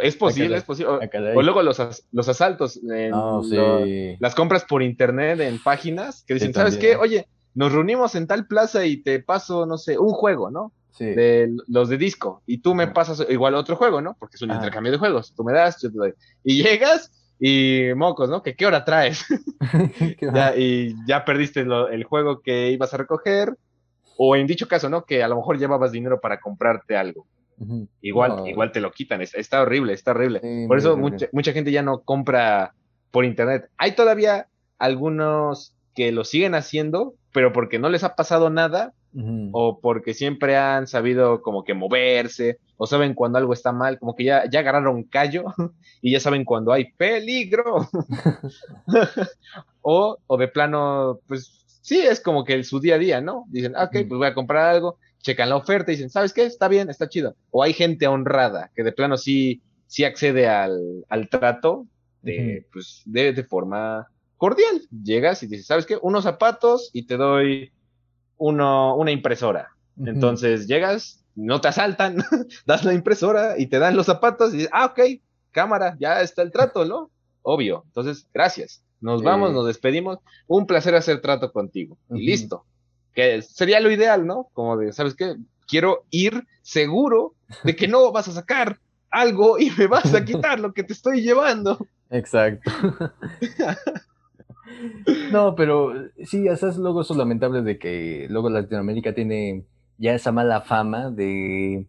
es, posible, es posible. O, luego los, los asaltos, las compras por internet en páginas que dicen, ¿sabes qué? Oye, nos reunimos en tal plaza y te paso, no sé, un juego, ¿no? Sí. De los de disco. Y tú me pasas igual otro juego, ¿no? Porque es un intercambio de juegos. Tú me das, yo te doy. Y llegas y mocos, ¿no? ¿Que qué hora traes? y ya perdiste el juego que ibas a recoger. O en dicho caso, ¿no? Que a lo mejor llevabas dinero para comprarte algo. Igual, igual te lo quitan. Está, horrible, está horrible. Por eso mucha, mucha gente ya no compra por internet. Hay todavía algunos que lo siguen haciendo, pero porque no les ha pasado nada, o porque siempre han sabido como que moverse, o saben cuando algo está mal, como que ya, ya agarraron callo y ya saben cuando hay peligro. o, o de plano, pues sí, es como que su día a día, ¿no? Dicen, ok, pues voy a comprar algo, checan la oferta y dicen, ¿sabes qué? Está bien, está chido. O hay gente honrada que de plano sí, sí accede al, al trato de, pues, de, de forma cordial. Llegas y dices, ¿sabes qué? Unos zapatos y te doy uno, una impresora. Entonces llegas, no te asaltan, das la impresora y te dan los zapatos y dices, ah, ok, cámara, ya está el trato, ¿no? Obvio. Entonces, gracias. Nos vamos, nos despedimos. Un placer hacer trato contigo. Y listo. Que sería lo ideal, ¿no? Como de, ¿sabes qué? Quiero ir seguro de que no vas a sacar algo y me vas a quitar lo que te estoy llevando. Exacto. No, pero sí, esas luego eso lamentable de que luego Latinoamérica tiene ya esa mala fama de,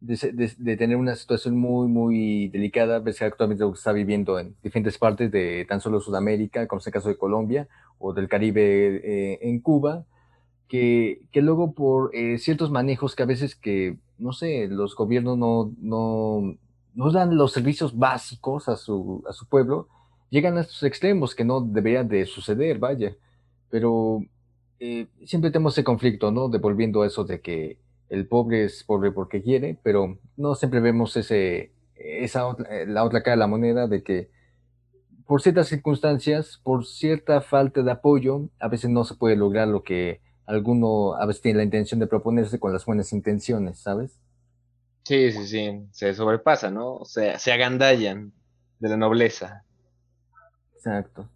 de, tener una situación muy, muy delicada, ves actualmente lo que está viviendo en diferentes partes de tan solo Sudamérica, como es el caso de Colombia, o del Caribe eh, en Cuba, que, que luego por eh, ciertos manejos que a veces que, no sé, los gobiernos no, no, no dan los servicios básicos a su, a su pueblo, llegan a estos extremos que no deberían de suceder, vaya. Pero eh, siempre tenemos ese conflicto, ¿no? Devolviendo eso de que el pobre es pobre porque quiere, pero no siempre vemos ese, esa la otra cara de la moneda de que por ciertas circunstancias, por cierta falta de apoyo, a veces no se puede lograr lo que alguno a veces tiene la intención de proponerse con las buenas intenciones, ¿sabes? Sí, sí, sí, se sobrepasa, ¿no? O sea, se agandallan de la nobleza. Exacto.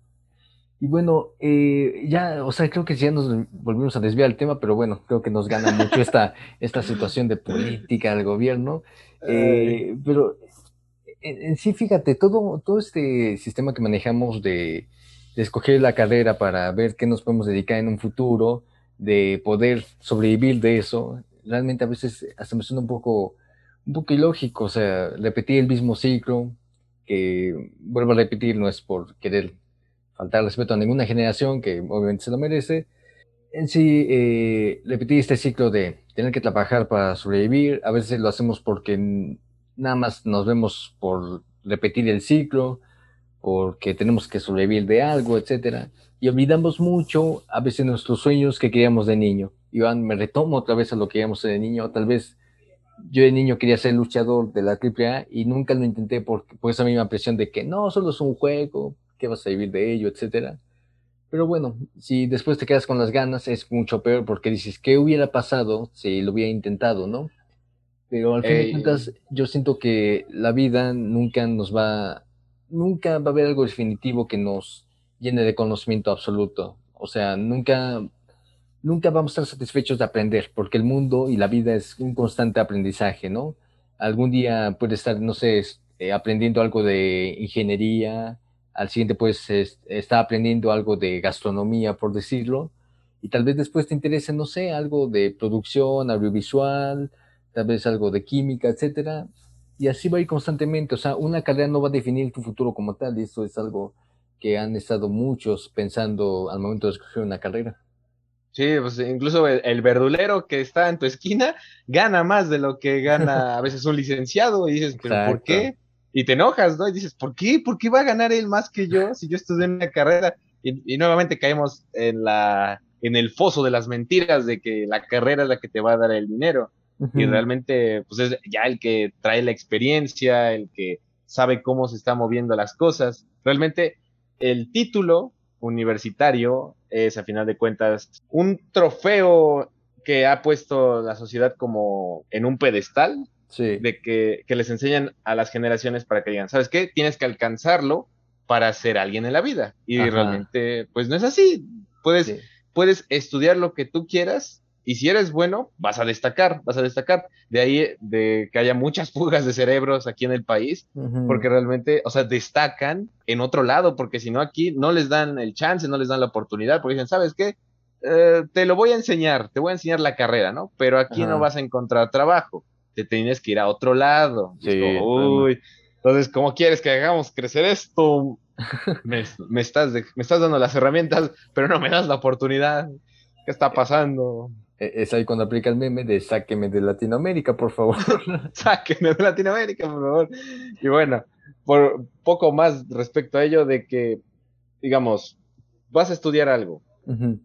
Y bueno, eh, ya, o sea, creo que ya nos volvimos a desviar el tema, pero bueno, creo que nos gana mucho esta, esta situación de política del gobierno. Eh, pero en, sí, fíjate, todo, todo este sistema que manejamos de, de, escoger la carrera para ver qué nos podemos dedicar en un futuro, de poder sobrevivir de eso, realmente a veces hasta me suena un poco, un poco ilógico, o sea, repetir el mismo ciclo, que vuelvo a repetir, no es por querer faltar respeto a ninguna generación que obviamente se lo merece. En sí, eh, repetir este ciclo de tener que trabajar para sobrevivir, a veces lo hacemos porque nada más nos vemos por repetir el ciclo, porque tenemos que sobrevivir de algo, etcétera, y olvidamos mucho a veces nuestros sueños que queríamos de niño. Iván, me retomo otra vez a lo que queríamos de niño, tal vez yo de niño quería ser luchador de la AAA y nunca lo intenté por, por esa misma presión de que no, solo es un juego, que vas a vivir de ello, etcétera. Pero bueno, si después te quedas con las ganas, es mucho peor porque dices, ¿qué hubiera pasado si lo hubiera intentado, no? Pero al fin de cuentas, yo siento que la vida nunca nos va, nunca va a haber algo definitivo que nos llene de conocimiento absoluto. O sea, nunca, nunca vamos a estar satisfechos de aprender, porque el mundo y la vida es un constante aprendizaje, ¿no? Algún día puede estar, no sé, eh, aprendiendo algo de ingeniería, al siguiente pues está aprendiendo algo de gastronomía, por decirlo, y tal vez después te interese, no sé, algo de producción audiovisual, tal vez algo de química, etcétera, y así va a ir constantemente, o sea, una carrera no va a definir tu futuro como tal, y eso es algo que han estado muchos pensando al momento de escoger una carrera. Sí, pues incluso el, verdulero que está en tu esquina gana más de lo que gana a veces un licenciado y dices, pero ¿por qué? y te enojas, ¿no? Y dices, ¿por qué? ¿Por qué va a ganar él más que yo si yo estudié una carrera? Y, nuevamente caemos en la en el foso de las mentiras de que la carrera es la que te va a dar el dinero. Y realmente, pues es ya el que trae la experiencia, el que sabe cómo se están moviendo las cosas. Realmente, el título universitario es, a final de cuentas, un trofeo que ha puesto la sociedad como en un pedestal, de que, les enseñan a las generaciones para que digan, ¿sabes qué? Tienes que alcanzarlo para ser alguien en la vida. Y realmente, pues no es así. Puedes, puedes estudiar lo que tú quieras y si eres bueno, vas a destacar, vas a destacar. De ahí de que haya muchas fugas de cerebros aquí en el país, porque realmente, o sea, destacan en otro lado, porque si no aquí no les dan el chance, no les dan la oportunidad, porque dicen, ¿sabes qué? Eh, te lo voy a enseñar, te voy a enseñar la carrera, ¿no? Pero aquí no vas a encontrar trabajo te tienes que ir a otro lado. Uy, entonces, ¿cómo quieres que hagamos crecer esto? me, estás me estás dando las herramientas, pero no me das la oportunidad. ¿Qué está pasando? E, es ahí cuando aplica el meme de sáqueme de Latinoamérica, por favor. sáqueme de Latinoamérica, por favor. Y bueno, por poco más respecto a ello de que, digamos, vas a estudiar algo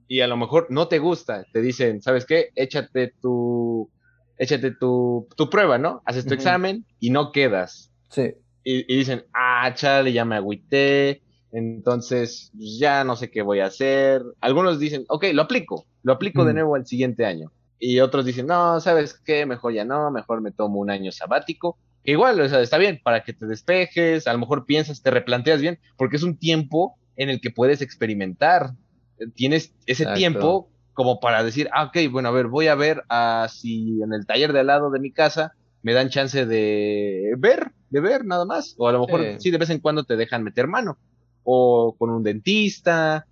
y a lo mejor no te gusta, te dicen, ¿sabes qué? Échate tu échate tu, tu prueba, ¿no? Haces tu examen y no quedas. Sí. Y, dicen, ah, chale, ya me agüité, entonces pues, ya no sé qué voy a hacer. Algunos dicen, ok, lo aplico, lo aplico de nuevo al siguiente año. Y otros dicen, no, ¿sabes qué? Mejor ya no, mejor me tomo un año sabático. igual, o sea, está bien, para que te despejes, a lo mejor piensas, te replanteas bien, porque es un tiempo en el que puedes experimentar. Tienes ese tiempo como para decir, ah, ok, bueno, a ver, voy a ver a si en el taller de al lado de mi casa me dan chance de ver, de ver nada más. O a lo mejor sí, de vez en cuando te dejan meter mano. O con un dentista,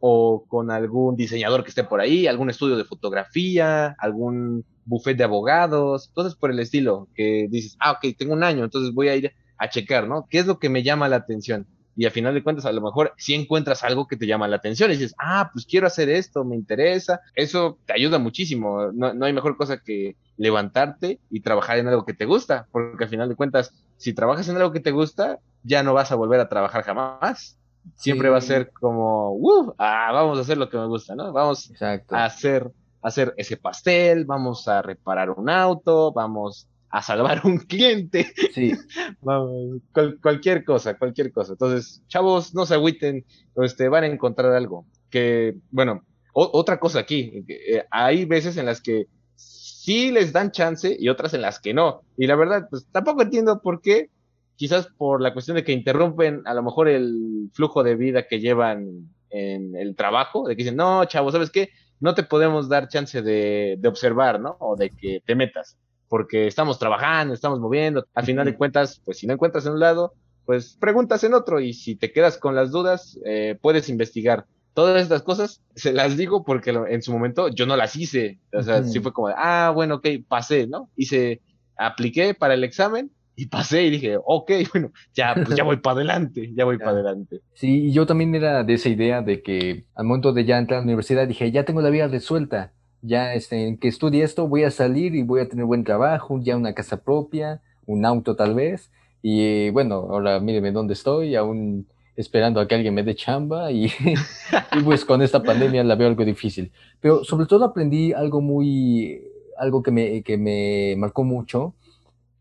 o con algún diseñador que esté por ahí, algún estudio de fotografía, algún buffet de abogados, cosas por el estilo, que dices, ah, ok, tengo un año, entonces voy a ir a checar, ¿no? ¿Qué es lo que me llama la atención? y a final de cuentas a lo mejor si encuentras algo que te llama la atención y dices, ah, pues quiero hacer esto, me interesa, eso te ayuda muchísimo, no, no hay mejor cosa que levantarte y trabajar en algo que te gusta, porque al final de cuentas, si trabajas en algo que te gusta, ya no vas a volver a trabajar jamás. Siempre va a ser como, uh, ah, vamos a hacer lo que me gusta, ¿no? Vamos a hacer, hacer ese pastel, vamos a reparar un auto, vamos a salvar un cliente. Sí. Vamos, cualquier cosa, cualquier cosa. Entonces, chavos, no se agüiten, este, van a encontrar algo. Que, bueno, otra cosa aquí, eh, hay veces en las que sí les dan chance y otras en las que no. Y la verdad, pues tampoco entiendo por qué. Quizás por la cuestión de que interrumpen a lo mejor el flujo de vida que llevan en el trabajo, de que dicen, no, chavos, ¿sabes qué? No te podemos dar chance de, de observar, ¿no? O de que te metas porque estamos trabajando, estamos moviendo. Al final de cuentas, pues si no encuentras en un lado, pues preguntas en otro y si te quedas con las dudas, eh, puedes investigar. Todas estas cosas se las digo porque en su momento yo no las hice. O sea, sí fue como, ah, bueno, ok, pasé, ¿no? Hice, apliqué para el examen y pasé y dije, ok, bueno, ya, pues ya voy para adelante, ya voy para adelante. Sí, y yo también era de esa idea de que al momento de ya entrar a la universidad dije, ya tengo la vida resuelta ya este, en que estudie esto voy a salir y voy a tener buen trabajo, ya una casa propia, un auto tal vez. Y bueno, ahora míreme dónde estoy, aún esperando a que alguien me dé chamba y, y pues con esta pandemia la veo algo difícil. Pero sobre todo aprendí algo muy, algo que me, que me marcó mucho,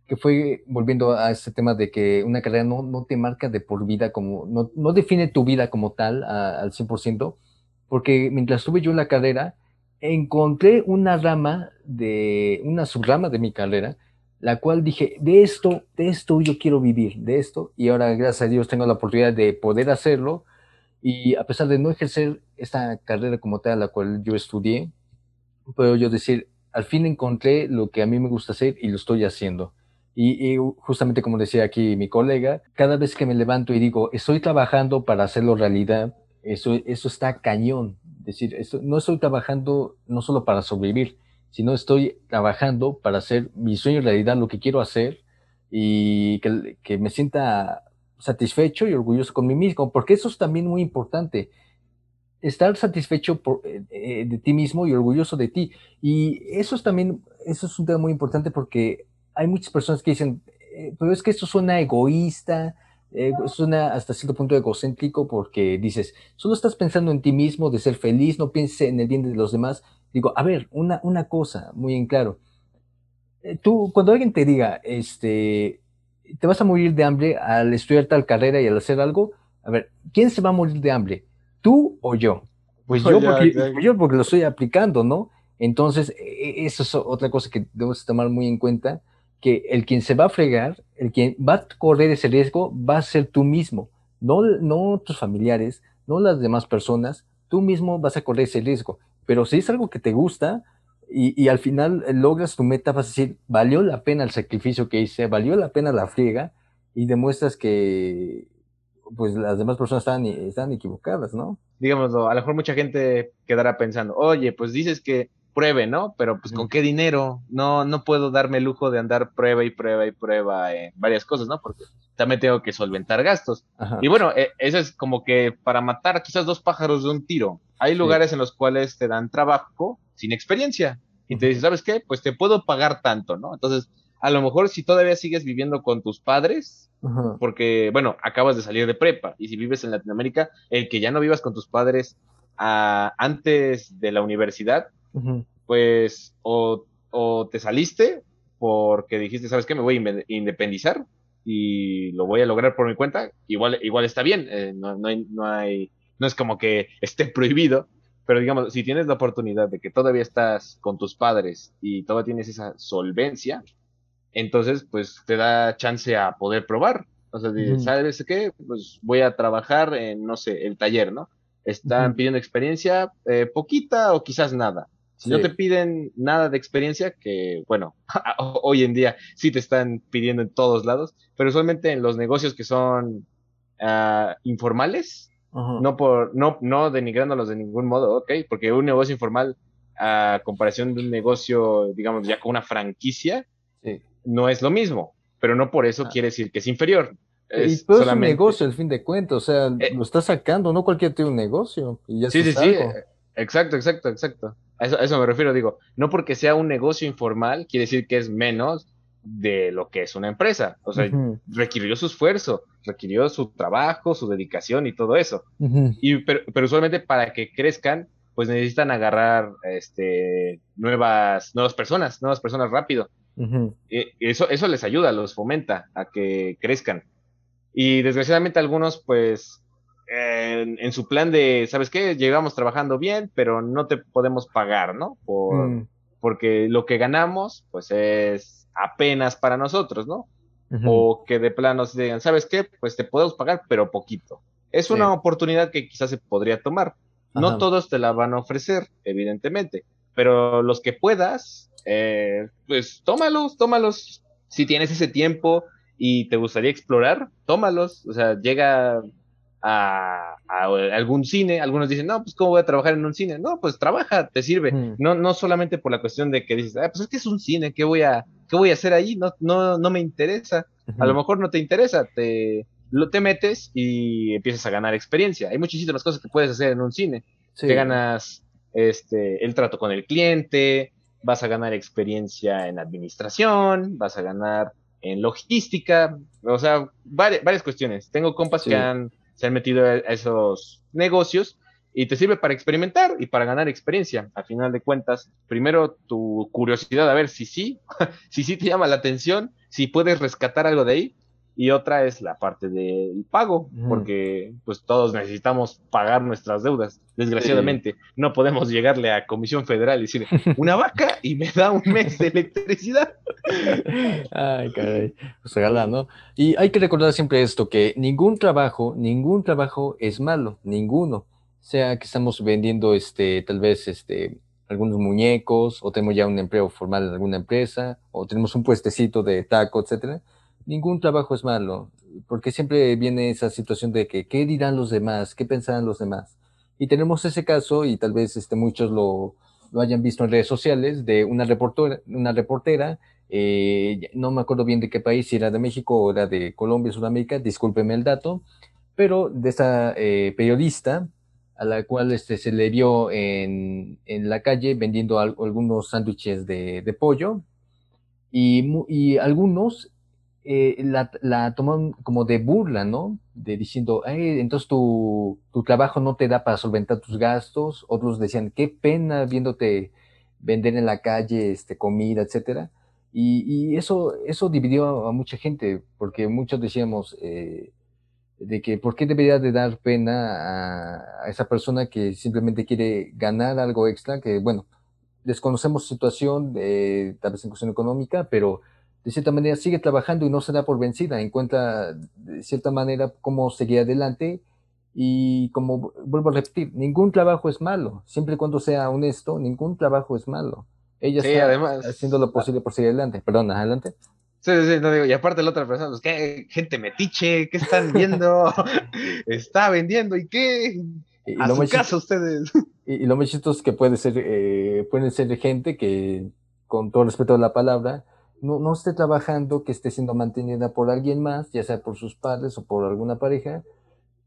que fue volviendo a ese tema de que una carrera no, no te marca de por vida como, no, no define tu vida como tal al 100%, porque mientras estuve yo en la carrera, encontré una rama de, una subrama de mi carrera, la cual dije, de esto, de esto yo quiero vivir, de esto, y ahora gracias a Dios tengo la oportunidad de poder hacerlo, y a pesar de no ejercer esta carrera como tal, la cual yo estudié, puedo yo decir, al fin encontré lo que a mí me gusta hacer y lo estoy haciendo. Y, y, justamente como decía aquí mi colega, cada vez que me levanto y digo, estoy trabajando para hacerlo realidad, eso, eso está cañón, decir, esto, no estoy trabajando no solo para sobrevivir, sino estoy trabajando para hacer mi sueño realidad, lo que quiero hacer y que, que me sienta satisfecho y orgulloso con mí mismo, porque eso es también muy importante. Estar satisfecho por, eh, eh, de ti mismo y orgulloso de ti. Y eso es también, eso es un tema muy importante porque hay muchas personas que dicen, eh, pero es que esto suena egoísta, eh, suena hasta cierto punto egocéntrico porque dices, solo estás pensando en ti mismo, de ser feliz, no pienses en el bien de los demás. Digo, a ver, una, una cosa muy en claro. Eh, tú, cuando alguien te diga, este, te vas a morir de hambre al estudiar tal carrera y al hacer algo, a ver, ¿quién se va a morir de hambre? ¿Tú o yo? Pues yo, porque, yo porque lo estoy aplicando, ¿no? Entonces, e, e, eso es otra cosa que debemos tomar muy en cuenta que el quien se va a fregar, el quien va a correr ese riesgo, va a ser tú mismo, no, no tus familiares, no las demás personas, tú mismo vas a correr ese riesgo. Pero si es algo que te gusta y, y al final logras tu meta, vas a decir, valió la pena el sacrificio que hice, valió la pena la friega y demuestras que pues las demás personas están, equivocadas, ¿no? Digámoslo, a lo mejor mucha gente quedará pensando, oye, pues dices que pruebe, ¿no? Pero pues con qué dinero, no, no puedo darme el lujo de andar prueba y prueba y prueba en varias cosas, ¿no? Porque también tengo que solventar gastos. Y bueno, e, eso es como que para matar quizás dos pájaros de un tiro. Hay lugares en los cuales te dan trabajo sin experiencia y te dicen, ¿sabes qué? Pues te puedo pagar tanto, ¿no? Entonces, a lo mejor si todavía sigues viviendo con tus padres, porque, bueno, acabas de salir de prepa y si vives en Latinoamérica, el que ya no vivas con tus padres ah, antes de la universidad, pues o, te saliste porque dijiste, ¿sabes qué? Me voy a independizar y lo voy a lograr por mi cuenta, igual, igual está bien, eh, no, no, hay, no, hay, no es como que esté prohibido, pero digamos, si tienes la oportunidad de que todavía estás con tus padres y todavía tienes esa solvencia, entonces pues te da chance a poder probar. O sea, ¿sabes qué? Pues voy a trabajar en, no sé, el taller, ¿no? Están pidiendo experiencia, eh, poquita o quizás nada. Si no te piden nada de experiencia, que bueno, hoy en día sí te están pidiendo en todos lados, pero usualmente en los negocios que son uh, informales, no por, no, no denigrándolos de ningún modo, ok, porque un negocio informal, a comparación de un negocio, digamos, ya con una franquicia, no es lo mismo, pero no por eso ah. quiere decir que es inferior. y todo es un negocio, al fin de cuentas, o sea, eh, lo está sacando, no cualquier tiene un negocio. Y ya sí, sí, sí, exacto, exacto, exacto. A eso, eso me refiero, digo, no porque sea un negocio informal, quiere decir que es menos de lo que es una empresa. O sea, requirió su esfuerzo, requirió su trabajo, su dedicación y todo eso. y, pero, usualmente para que crezcan, pues necesitan agarrar este, nuevas, nuevas personas, nuevas personas rápido. y eso, eso les ayuda, los fomenta a que crezcan. Y desgraciadamente algunos, pues, en, su plan de, ¿sabes qué? Llegamos trabajando bien, pero no te podemos pagar, ¿no? Por, mm. Porque lo que ganamos, pues, es apenas para nosotros, ¿no? O que de plano se digan, ¿sabes qué? Pues te podemos pagar, pero poquito. Es una oportunidad que quizás se podría tomar. No todos te la van a ofrecer, evidentemente, pero los que puedas, eh, pues tómalos, tómalos. Si tienes ese tiempo, y te gustaría explorar, tómalos. O sea, llega a, algún cine, algunos dicen, no, pues ¿cómo voy a trabajar en un cine? No, pues trabaja, te sirve. No, no solamente por la cuestión de que dices, ah, pues es que es un cine, ¿qué voy a, qué voy a hacer ahí? No, no, no me interesa. A lo mejor no te interesa, te, lo, te metes y empiezas a ganar experiencia. Hay muchísimas cosas que puedes hacer en un cine. Te ganas este, el trato con el cliente, vas a ganar experiencia en administración, vas a ganar en logística, o sea, varias, varias cuestiones. Tengo compas que han, se han metido a esos negocios y te sirve para experimentar y para ganar experiencia. Al final de cuentas, primero tu curiosidad a ver si sí, si sí te llama la atención, si puedes rescatar algo de ahí y otra es la parte del pago, porque pues todos necesitamos pagar nuestras deudas. Desgraciadamente, no podemos llegarle a Comisión Federal y decir, una vaca y me da un mes de electricidad. Ay, caray, pues regala, ¿no? Y hay que recordar siempre esto, que ningún trabajo, ningún trabajo es malo, ninguno. Sea que estamos vendiendo, este, tal vez, este, algunos muñecos, o tenemos ya un empleo formal en alguna empresa, o tenemos un puestecito de taco, etcétera ningún trabajo es malo, porque siempre viene esa situación de que, ¿qué dirán los demás? ¿Qué pensarán los demás? Y tenemos ese caso, y tal vez este, muchos lo, lo hayan visto en redes sociales, de una reportera, una reportera eh, no me acuerdo bien de qué país, si era de México o era de Colombia, Sudamérica, discúlpeme el dato, pero de esa eh, periodista a la cual este, se le vio en, en la calle vendiendo algunos sándwiches de, de pollo y, y algunos eh, la, la toman como de burla, ¿no? De diciendo, entonces tu, tu, trabajo no te da para solventar tus gastos. Otros decían, qué pena viéndote vender en la calle este, comida, etcétera. Y, eso, eso dividió a, mucha gente, porque muchos decíamos eh, de que por qué debería de dar pena a, esa persona que simplemente quiere ganar algo extra, que bueno, desconocemos su situación, eh, tal vez en cuestión económica, pero de cierta manera sigue trabajando y no se da por vencida, encuentra de cierta manera cómo seguir adelante y como vuelvo a repetir, ningún trabajo es malo, siempre y cuando sea honesto, ningún trabajo es malo. Ella está además, haciendo lo posible por seguir adelante. Perdón, adelante. Sí, sí, no digo, y aparte la otra persona, pues, ¿qué? Gente metiche, ¿qué están viendo? Está vendiendo, ¿y qué? Y, a su casa ustedes. Y, lo más chistoso es que puede ser, eh, pueden ser gente que, con todo respeto a la palabra, no, no esté trabajando, que esté siendo mantenida por alguien más, ya sea por sus padres o por alguna pareja,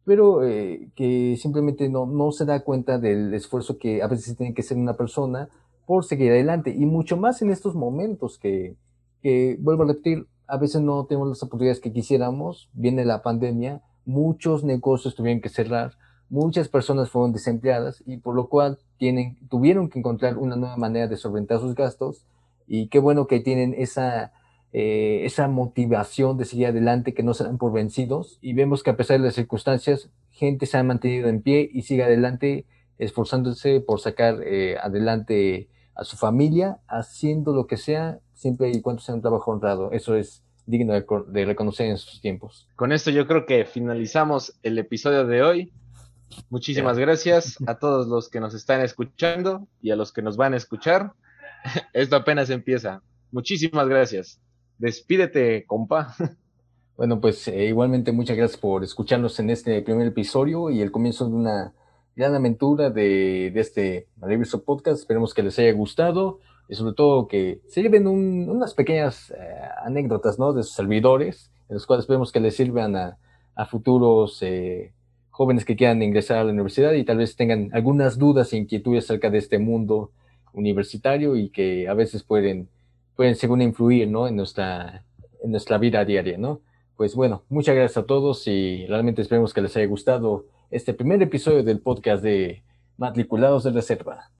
pero eh, que simplemente no, no se da cuenta del esfuerzo que a veces tiene que hacer una persona por seguir adelante, y mucho más en estos momentos que, que, vuelvo a repetir, a veces no tenemos las oportunidades que quisiéramos, viene la pandemia, muchos negocios tuvieron que cerrar, muchas personas fueron desempleadas y por lo cual tienen, tuvieron que encontrar una nueva manera de solventar sus gastos y qué bueno que tienen esa, eh, esa motivación de seguir adelante, que no se dan por vencidos. Y vemos que a pesar de las circunstancias, gente se ha mantenido en pie y sigue adelante, esforzándose por sacar eh, adelante a su familia, haciendo lo que sea, siempre y cuando sea un trabajo honrado. Eso es digno de, reconocer en estos tiempos. Con esto yo creo que finalizamos el episodio de hoy. Muchísimas gracias a todos los que nos están escuchando y a los que nos van a escuchar. Esto apenas empieza. Muchísimas gracias. Despídete, compa. Bueno, pues eh, igualmente muchas gracias por escucharnos en este primer episodio y el comienzo de una gran aventura de, de este maravilloso podcast. Esperemos que les haya gustado y sobre todo que se lleven unas pequeñas eh, anécdotas ¿no? de sus servidores, en los cuales esperemos que les sirvan a, a futuros eh, jóvenes que quieran ingresar a la universidad y tal vez tengan algunas dudas e inquietudes acerca de este mundo universitario y que a veces pueden, pueden según influir ¿no? en, nuestra, en nuestra vida diaria. ¿no? Pues bueno, muchas gracias a todos y realmente esperemos que les haya gustado este primer episodio del podcast de Matriculados de Reserva.